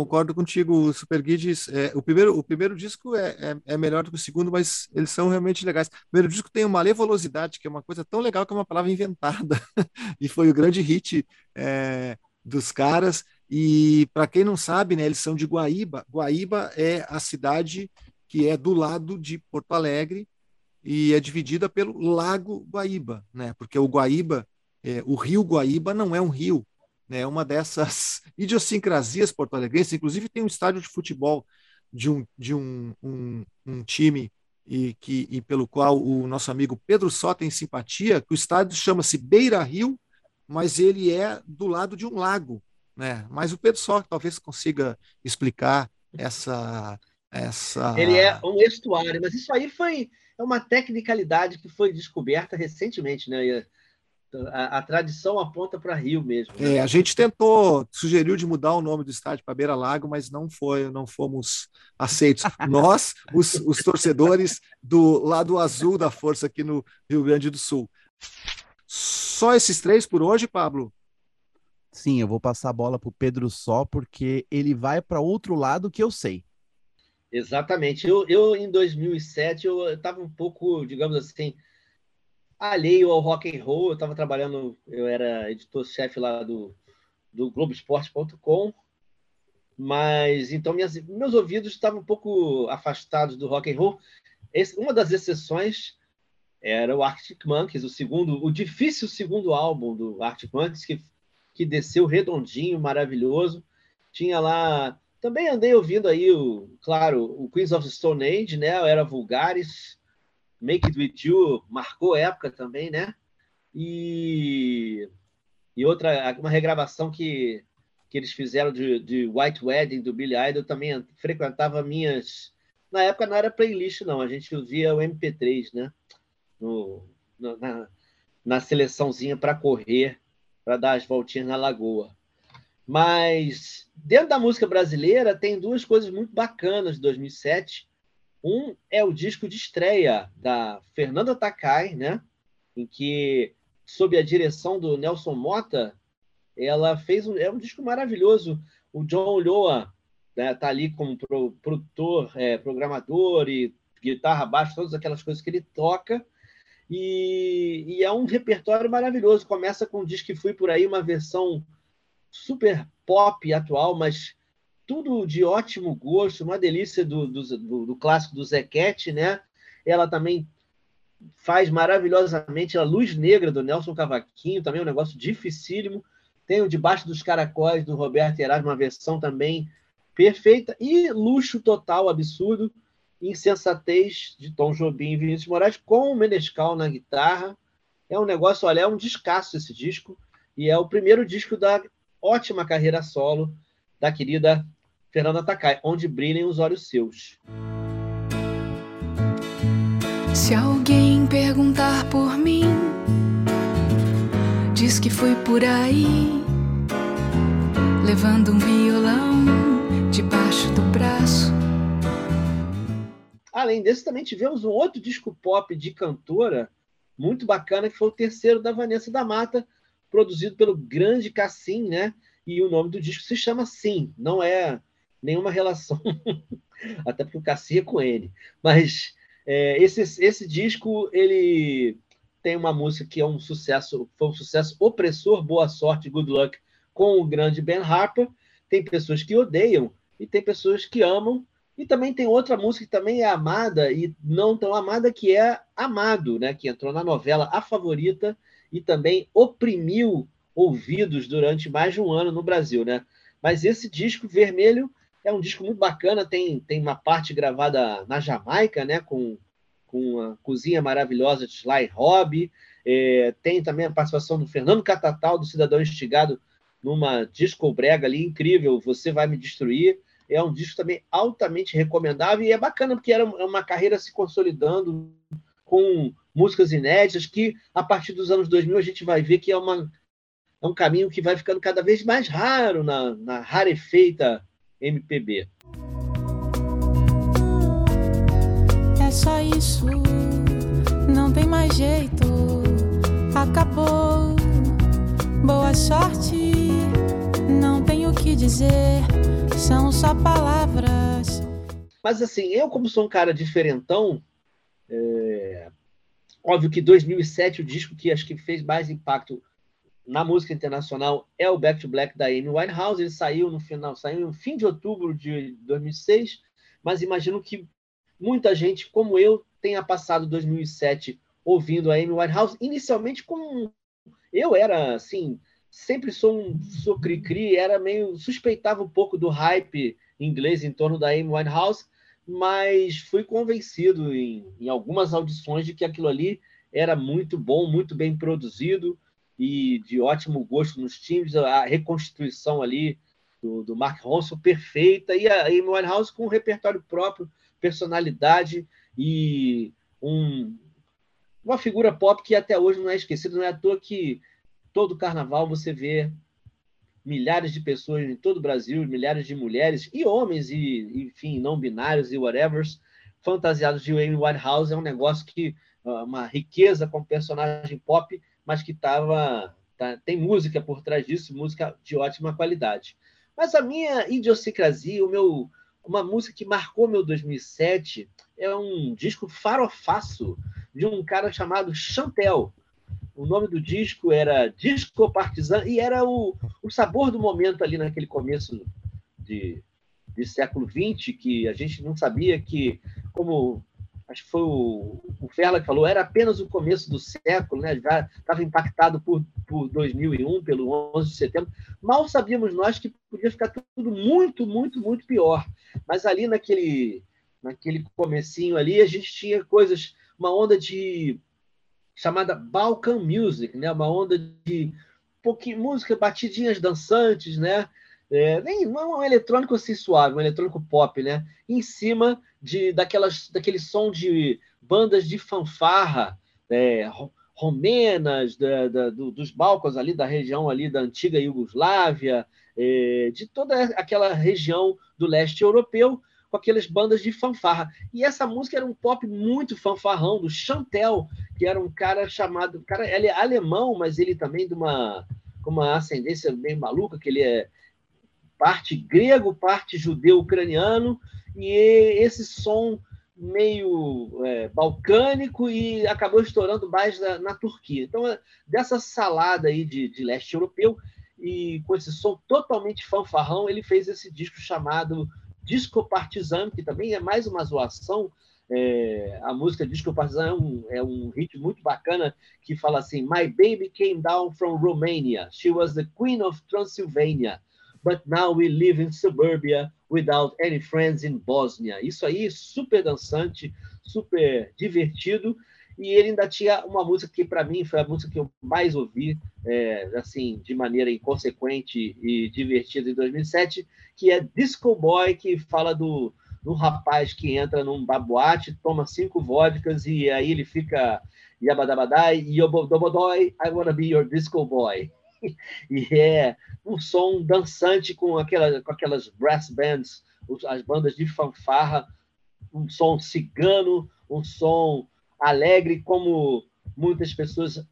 Concordo contigo, Super Guides, é, o primeiro, o primeiro disco é, é, é melhor do que o segundo, mas eles são realmente legais. O primeiro disco tem uma levolosidade, que é uma coisa tão legal que é uma palavra inventada, [LAUGHS] e foi o grande hit é, dos caras. E para quem não sabe, né, eles são de Guaíba. Guaíba é a cidade que é do lado de Porto Alegre e é dividida pelo Lago Guaíba, né? Porque o Guaíba, é, o Rio Guaíba não é um rio, né? Uma dessas [LAUGHS] idiosincrasias porto-alegrenses. Inclusive tem um estádio de futebol de um, de um, um, um time e, que, e pelo qual o nosso amigo Pedro Só tem simpatia, que o estádio chama-se Beira Rio, mas ele é do lado de um lago, né? Mas o Pedro Só talvez consiga explicar essa essa Ele é um estuário, mas isso aí foi é uma tecnicalidade que foi descoberta recentemente, né? A, a tradição aponta para Rio mesmo. né? É, a gente tentou, sugeriu de mudar o nome do estádio para Beira Lago, mas não foi, não fomos aceitos. [LAUGHS] Nós, os, os torcedores do lado azul da força aqui no Rio Grande do Sul. Só esses três por hoje, Pablo? Sim, eu vou passar a bola pro Pedro só, porque ele vai para outro lado que eu sei. Exatamente. Eu, eu em 2007 eu estava um pouco, digamos assim, alheio ao rock and roll. Eu estava trabalhando, eu era editor-chefe lá do, do Globoesporte.com, mas então minhas, meus ouvidos estavam um pouco afastados do rock and roll. Esse- uma das exceções era o Arctic Monkeys, o segundo, o difícil segundo álbum do Arctic Monkeys que que desceu redondinho, maravilhoso. Tinha lá também andei ouvindo aí o, claro, o Queens of Stone Age, né? Era Vulgaris, Make It With You, marcou época também, né? E, e outra, uma regravação que, que eles fizeram de, de White Wedding, do Billy Idol, também frequentava minhas... Na época não era playlist, não. A gente ouvia o MP3, né? No- na, na seleçãozinha para correr, para dar as voltinhas na lagoa. Mas dentro da música brasileira tem duas coisas muito bacanas de 2007. Um é o disco de estreia da Fernanda Takai, né? Em que, sob a direção do Nelson Mota, ela fez um, é um disco maravilhoso. O John Ulloa né, tá ali como pro- produtor, é, programador e guitarra, baixo, todas aquelas coisas que ele toca. E, e é um repertório maravilhoso. Começa com um disco que fui por aí, uma versão super pop atual, mas tudo de ótimo gosto, uma delícia do, do, do- do clássico do Zequete, né? Ela também faz maravilhosamente a Luz Negra do Nelson Cavaquinho, também um negócio dificílimo. Tem o Debaixo dos Caracóis do Roberto Erasmo, uma versão também perfeita. E luxo total, absurdo, insensatez de Tom Jobim e Vinícius Moraes com o Menescal na guitarra. É um negócio, olha, é um descasso esse disco. E é o primeiro disco da ótima carreira solo da querida Fernanda Takai, onde brilhem os olhos seus. Se alguém perguntar por mim, diz que fui por aí, levando um violão debaixo do braço. Além desse, também tivemos um outro disco pop de cantora muito bacana, que foi o terceiro da Vanessa da Mata, produzido pelo grande Cassim, né? E o nome do disco se chama Sim, não é nenhuma relação, [LAUGHS] até porque o Cassim é com ele. Mas é, esse, esse disco, ele tem uma música que é um sucesso, foi um sucesso opressor, Boa Sorte, Good Luck, com o grande Ben Harper. Tem pessoas que odeiam e tem pessoas que amam. E também tem outra música que também é amada e não tão amada, que é Amado, né? que entrou na novela A Favorita e também oprimiu ouvidos durante mais de um ano no Brasil. Né? Mas esse disco vermelho é um disco muito bacana, tem, tem uma parte gravada na Jamaica, né? com, com a cozinha maravilhosa de Sly Hobby, é, tem também a participação do Fernando Catatal, do Cidadão Instigado, numa disco brega ali incrível, Você Vai Me Destruir. É um disco também altamente recomendável e é bacana porque era uma carreira se consolidando com músicas inéditas que, a partir dos anos 2000, a gente vai ver que é, uma, é um caminho que vai ficando cada vez mais raro na, na rarefeita MPB. É só isso, não tem mais jeito. Acabou. Boa sorte, não tenho o que dizer, são só palavras. Mas assim, eu como sou um cara diferentão, é... óbvio que 2007 o disco que acho que fez mais impacto na música internacional é o Back to Black da Amy Winehouse. Ele saiu no final, saiu no fim de outubro de 2006, mas imagino que muita gente, como eu, tenha passado 2007 ouvindo a Amy Winehouse, inicialmente com eu era assim, sempre sou um sou cri-cri, era meio suspeitava um pouco do hype inglês em torno da Amy Winehouse, mas fui convencido em, em algumas audições de que aquilo ali era muito bom, muito bem produzido e de ótimo gosto nos times, a reconstituição ali do, do Mark Ronson perfeita e a Amy Winehouse com um repertório próprio, personalidade e um, uma figura pop que até hoje não é esquecida, não é à toa que todo carnaval você vê milhares de pessoas em todo o Brasil, milhares de mulheres e homens e enfim, não binários e whatever, fantasiados de Amy Winehouse. É um negócio que ah, uma riqueza como personagem pop, mas que tava tá, tem música por trás disso, música de ótima qualidade. Mas a minha idiosincrasia, o meu uma música que marcou meu 2007 é um disco farofaço de um cara chamado Chantel. O nome do disco era Disco Partizan e era o, o sabor do momento ali naquele começo de, de século XX, que a gente não sabia que, como acho que foi o, o Ferla que falou, era apenas o começo do século, né? já estava impactado por, por 2001, pelo 11 de setembro. Mal sabíamos nós que podia ficar tudo muito, muito, muito pior. Mas ali naquele, naquele comecinho ali, a gente tinha coisas, uma onda de chamada Balkan Music, né? uma onda de pouquinho, música, batidinhas dançantes, né? É, nem é um eletrônico assim suave, um eletrônico pop, né? Em cima de daquelas, daquele som de bandas de fanfarra é, romenas, da, da, do, dos balcões ali da região ali da antiga Iugoslávia, é, de toda aquela região do leste europeu, com aquelas bandas de fanfarra. E essa música era um pop muito fanfarrão, do Chantel, que era um cara chamado. Cara, ele é alemão, mas ele também de uma, uma ascendência bem maluca, que ele é parte grego, parte judeu-ucraniano, e esse som meio é, balcânico e acabou estourando mais na, na Turquia. Então, é, dessa salada aí de, de leste europeu, e com esse som totalmente fanfarrão, ele fez esse disco chamado Disco Partizan, que também é mais uma zoação. É, a música Disco Partizan é um, é um muito bacana que fala assim: My baby came down from Romania. She was the queen of Transylvania but now we live in suburbia without any friends in Bosnia. Isso aí, super dançante, super divertido. E ele ainda tinha uma música que, para mim, foi a música que eu mais ouvi, é, assim, de maneira inconsequente e divertida em 2007, que é Disco Boy, que fala do, do rapaz que entra num baboate, toma cinco vodkas e aí ele fica Yabadabadai, I wanna be your disco boy. [LAUGHS] e é um som dançante com, aquela, com aquelas brass bands, as bandas de fanfarra, um som cigano, um som alegre, como muitas pessoas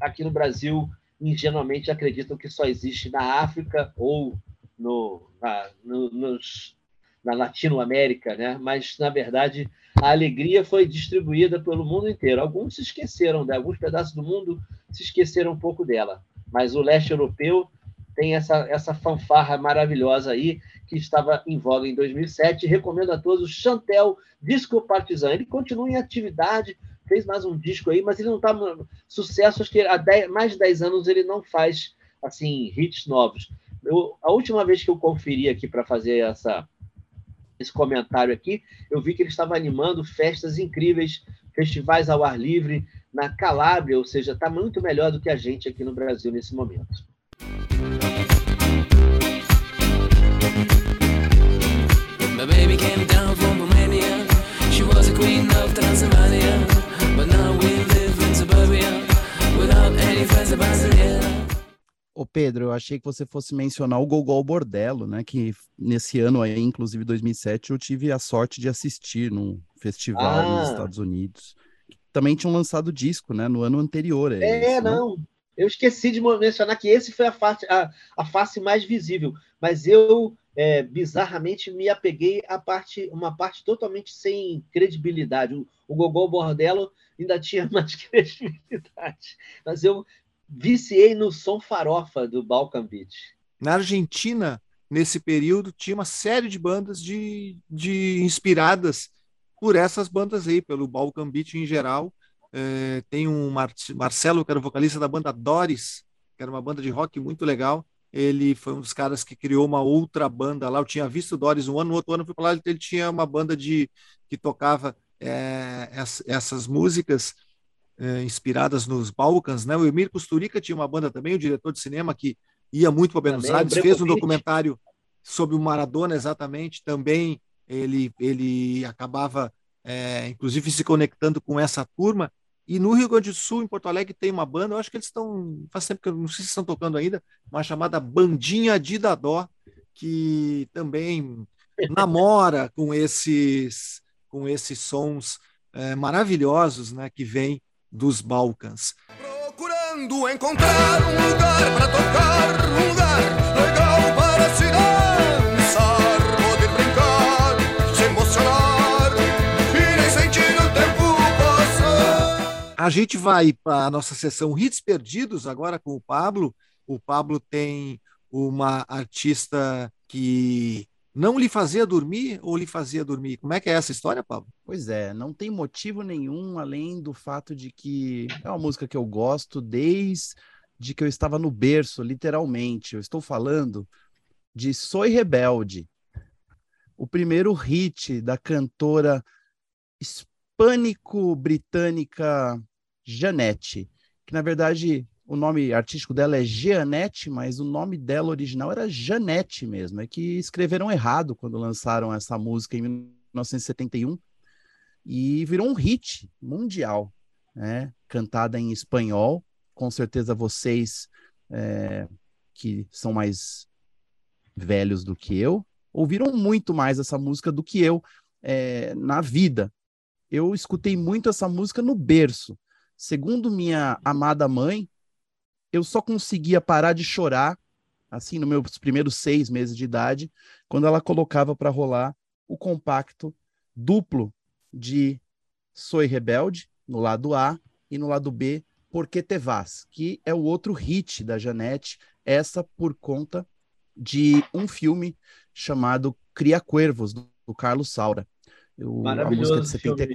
aqui no Brasil ingenuamente acreditam que só existe na África ou no, na, no, nos, na Latinoamérica, né? mas, na verdade, a alegria foi distribuída pelo mundo inteiro. Alguns se esqueceram, né? alguns pedaços do mundo se esqueceram um pouco dela mas o leste europeu tem essa, essa fanfarra maravilhosa aí, que estava em voga em 2007. Recomendo a todos o Chantel Disco Partizan. Ele continua em atividade, fez mais um disco aí, mas ele não está sucesso, acho que há 10, mais de 10 anos ele não faz assim hits novos. Eu, a última vez que eu conferi aqui para fazer essa, esse comentário aqui, eu vi que ele estava animando festas incríveis, festivais ao ar livre, na Calábria, ou seja, está muito melhor do que a gente aqui no Brasil nesse momento. My baby came down from Romania. She was a queen of Transylvania. But now we live in suburbia without any friends Brasilia. Ô Pedro, eu achei que você fosse mencionar o Gogol Bordello, né? Que nesse ano aí, inclusive 2007, eu tive a sorte de assistir num festival Ah. nos Estados Unidos. Também tinham lançado disco, né? No ano anterior. É, É, isso, né? não. Eu esqueci de mencionar que esse foi a face, a, a face mais visível, mas eu é, bizarramente me apeguei a parte, uma parte totalmente sem credibilidade. O, o Gogol Bordello ainda tinha [LAUGHS] mais credibilidade, mas eu viciei no som farofa do Balkan Beat. Na Argentina, nesse período, tinha uma série de bandas de, de inspiradas por essas bandas aí, pelo Balkan Beat em geral. É, tem um Mar Marcelo, que era o vocalista da banda Doris, que era uma banda de rock muito legal. Ele foi um dos caras que criou uma outra banda lá. Eu tinha visto Doris um ano, no outro ano eu fui para lá, ele tinha uma banda de que tocava é, ess- essas músicas é, inspiradas nos Balcãs, né? O Emir Kusturica tinha uma banda também, o diretor de cinema que ia muito para Buenos Aires, fez um documentário sobre o Maradona exatamente, também ele ele acabava é, inclusive se conectando com essa turma. E no Rio Grande do Sul, em Porto Alegre, tem uma banda, eu acho que eles estão, faz tempo que eu não sei se estão tocando ainda, uma chamada Bandinha de Dadó, que também namora com esses com esses sons eh, maravilhosos, né, que vêm dos Balcãs. Procurando encontrar um lugar para tocar, um lugar legal para se dançar, A gente vai para a nossa sessão Hits Perdidos agora com o Pablo. O Pablo tem uma artista que não lhe fazia dormir ou lhe fazia dormir. Como é que é essa história, Pablo? Pois é, não tem motivo nenhum além do fato de que é uma música que eu gosto desde que eu estava no berço, literalmente. Eu estou falando de Soy Rebelde, o primeiro hit da cantora hispânico-britânica Janete, que na verdade o nome artístico dela é Jeanette, mas o nome dela original era Janete mesmo. É que escreveram errado quando lançaram essa música em 1971 e virou um hit mundial, né? Cantada em espanhol. Com certeza vocês é, que são mais velhos do que eu ouviram muito mais essa música do que eu é, na vida. Eu escutei muito essa música no berço. Segundo minha amada mãe, eu só conseguia parar de chorar, assim, nos meus primeiros seis meses de idade, quando ela colocava para rolar o compacto duplo de Soy Rebelde, no lado A, e no lado B, Porque Te Vas, que é o outro hit da Janete, essa por conta de um filme chamado Cria Cuervos, do, Carlos Saura. O, a Maravilhoso música de filme.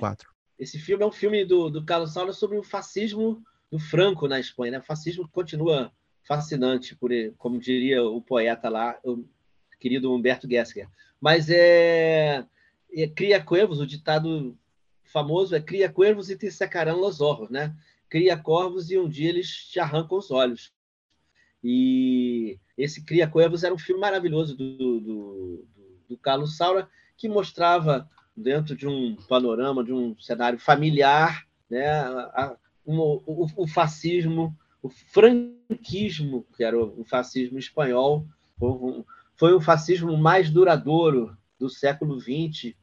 74. Esse filme é um filme do, do Carlos Saura sobre o fascismo do Franco na Espanha. Né? O fascismo continua fascinante, por, como diria o poeta lá, o querido Humberto Gessinger. Mas é, é cria cuervos, o ditado famoso é cria cuervos e te secarão los ojos, né? Cria corvos e um dia eles te arrancam os olhos. E esse Cria Cuervos era um filme maravilhoso do, do, do, do Carlos Saura, que mostrava, dentro de um panorama, de um cenário familiar, né, a- um- o, o fascismo, o franquismo, que era o, fascismo espanhol, foi um, foi o fascismo mais duradouro do século XX,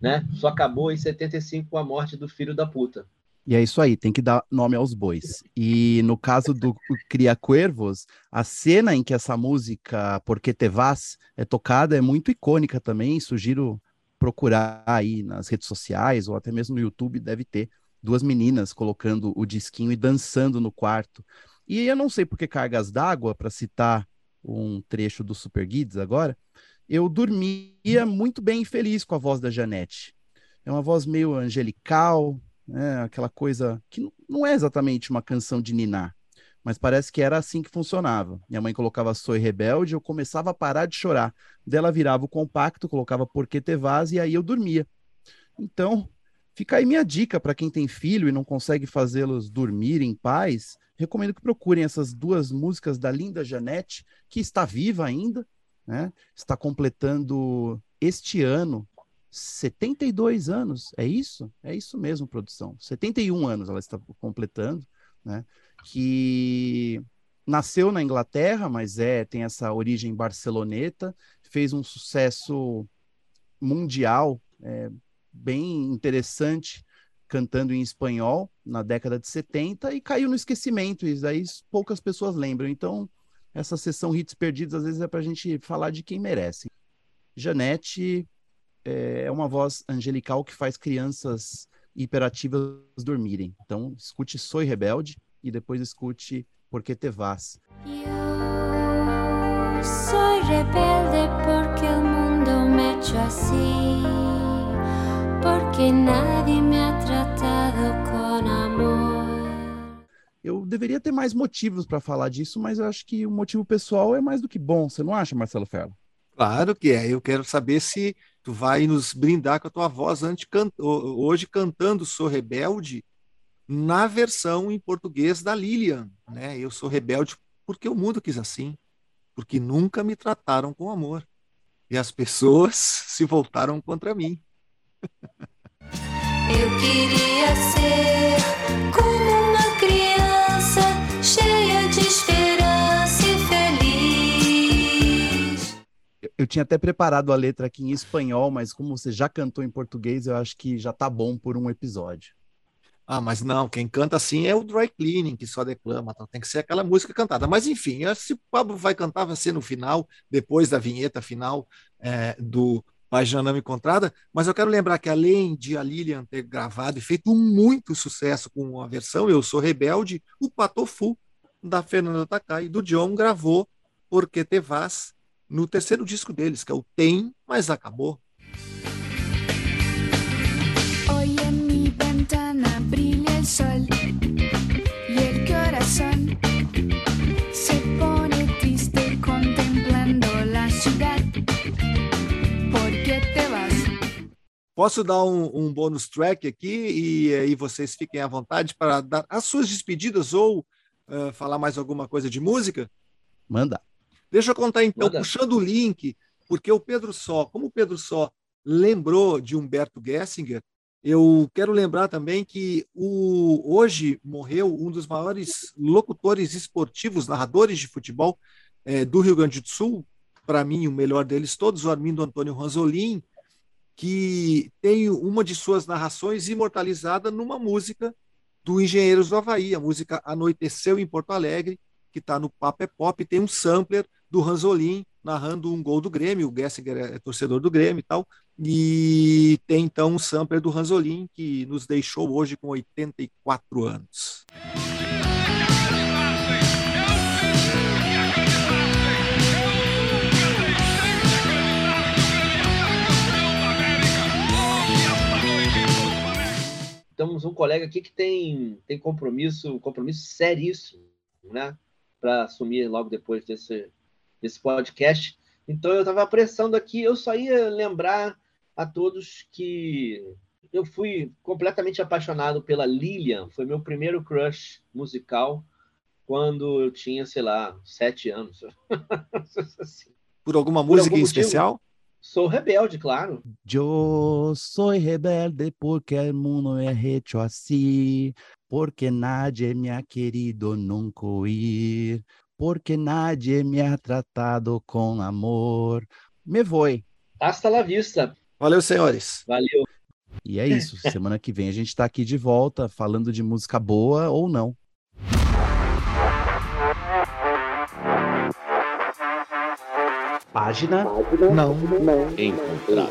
né? só acabou em 75 com a morte do filho da puta. E é isso aí, tem que dar nome aos bois. E no caso do Cria Cuervos, a cena em que essa música Porque Te Vas é tocada é muito icônica também. Sugiro procurar aí nas redes sociais ou até mesmo no YouTube, deve ter duas meninas colocando o disquinho e dançando no quarto. E eu não sei por que cargas d'água, para citar um trecho do Super Kids agora, eu dormia muito bem e feliz com a voz da Janete. É uma voz meio angelical, né? Aquela coisa que não é exatamente uma canção de ninar, mas parece que era assim que funcionava. Minha mãe colocava Soy Rebelde, eu começava a parar de chorar. Dela virava o compacto, colocava Porque Te Vas e aí eu dormia. Então, fica aí minha dica para quem tem filho e não consegue fazê-los dormir em paz. Recomendo que procurem essas duas músicas da linda Janete, que está viva ainda, né? Está completando este ano 72 anos, é isso? É isso mesmo, produção. 71 anos ela está completando, né? Que nasceu na Inglaterra, mas é tem essa origem barceloneta, fez um sucesso mundial, é, bem interessante, cantando em espanhol na década de 70 e caiu no esquecimento, e daí poucas pessoas lembram. Então, essa sessão hits perdidos às vezes é para a gente falar de quem merece. Janete é uma voz angelical que faz crianças hiperativas dormirem. Então, escute Soy Rebelde e depois escute Porque Te Vas. Soy rebelde porque el mundo me echó así. porque nadie me ha tratado con amor. Eu deveria ter mais motivos para falar disso, mas eu acho que o motivo pessoal é mais do que bom. Você não acha, Marcelo Ferro? Claro que é. Eu quero saber se tu vai nos brindar com a tua voz antes can- ho- hoje cantando Sou Rebelde na versão em português da Lilian, né? Eu sou rebelde porque o mundo quis assim, porque nunca me trataram com amor. E as pessoas [LAUGHS] se voltaram contra mim. Eu queria ser como uma criança cheia de esperança e feliz. Eu- Eu tinha até preparado a letra aqui em espanhol, mas como você já cantou em português, eu acho que já tá bom por um episódio. Ah, mas não, quem canta assim é o Dry Cleaning, que só declama, então tem que ser aquela música cantada. Mas enfim, se o Pablo vai cantar, vai ser no final, depois da vinheta final é, do Pajanama Encontrada. Mas eu quero lembrar que além de a Lilian ter gravado e feito muito sucesso com a versão Eu Sou Rebelde, o Patofu, da Fernanda Takai, do John, gravou Porque Te Vas no terceiro disco deles, que é o Tem, Mas Acabou. Posso dar um, um bônus track aqui e aí vocês fiquem à vontade para dar as suas despedidas ou eh, falar mais alguma coisa de música? Manda. Deixa eu contar então, Manda. puxando o link, porque o Pedro Só, como o Pedro Só lembrou de Humberto Gessinger, eu quero lembrar também que o, hoje morreu um dos maiores locutores esportivos, narradores de futebol eh, do Rio Grande do Sul, para mim o melhor deles todos, o Armindo Antônio Ranzolin, que tem uma de suas narrações imortalizada numa música do Engenheiros do Havaí, a música Anoiteceu em Porto Alegre, que está no Papo é Pop, tem um sampler do Ranzolin narrando um gol do Grêmio, o Gessinger é torcedor do Grêmio e tal, e tem então um sampler do Ranzolin que nos deixou hoje com 84 anos. Temos um colega aqui que tem, tem compromisso, compromisso seríssimo, né? Para assumir logo depois desse, desse podcast. Então eu estava apressando aqui, eu só ia lembrar a todos que eu fui completamente apaixonado pela Lilian, foi meu primeiro crush musical quando eu tinha, sei lá, sete anos. [LAUGHS] Assim. Por alguma Por música algum em especial? Sou rebelde, claro. Yo soy rebelde porque el mundo es hecho así, porque nadie me ha querido nunca oír, porque nadie me ha tratado con amor. Me voy. Hasta la vista. Valeu, senhores. Valeu. E é isso. Semana que vem a gente tá aqui de volta falando de música boa ou não. Página não encontrada.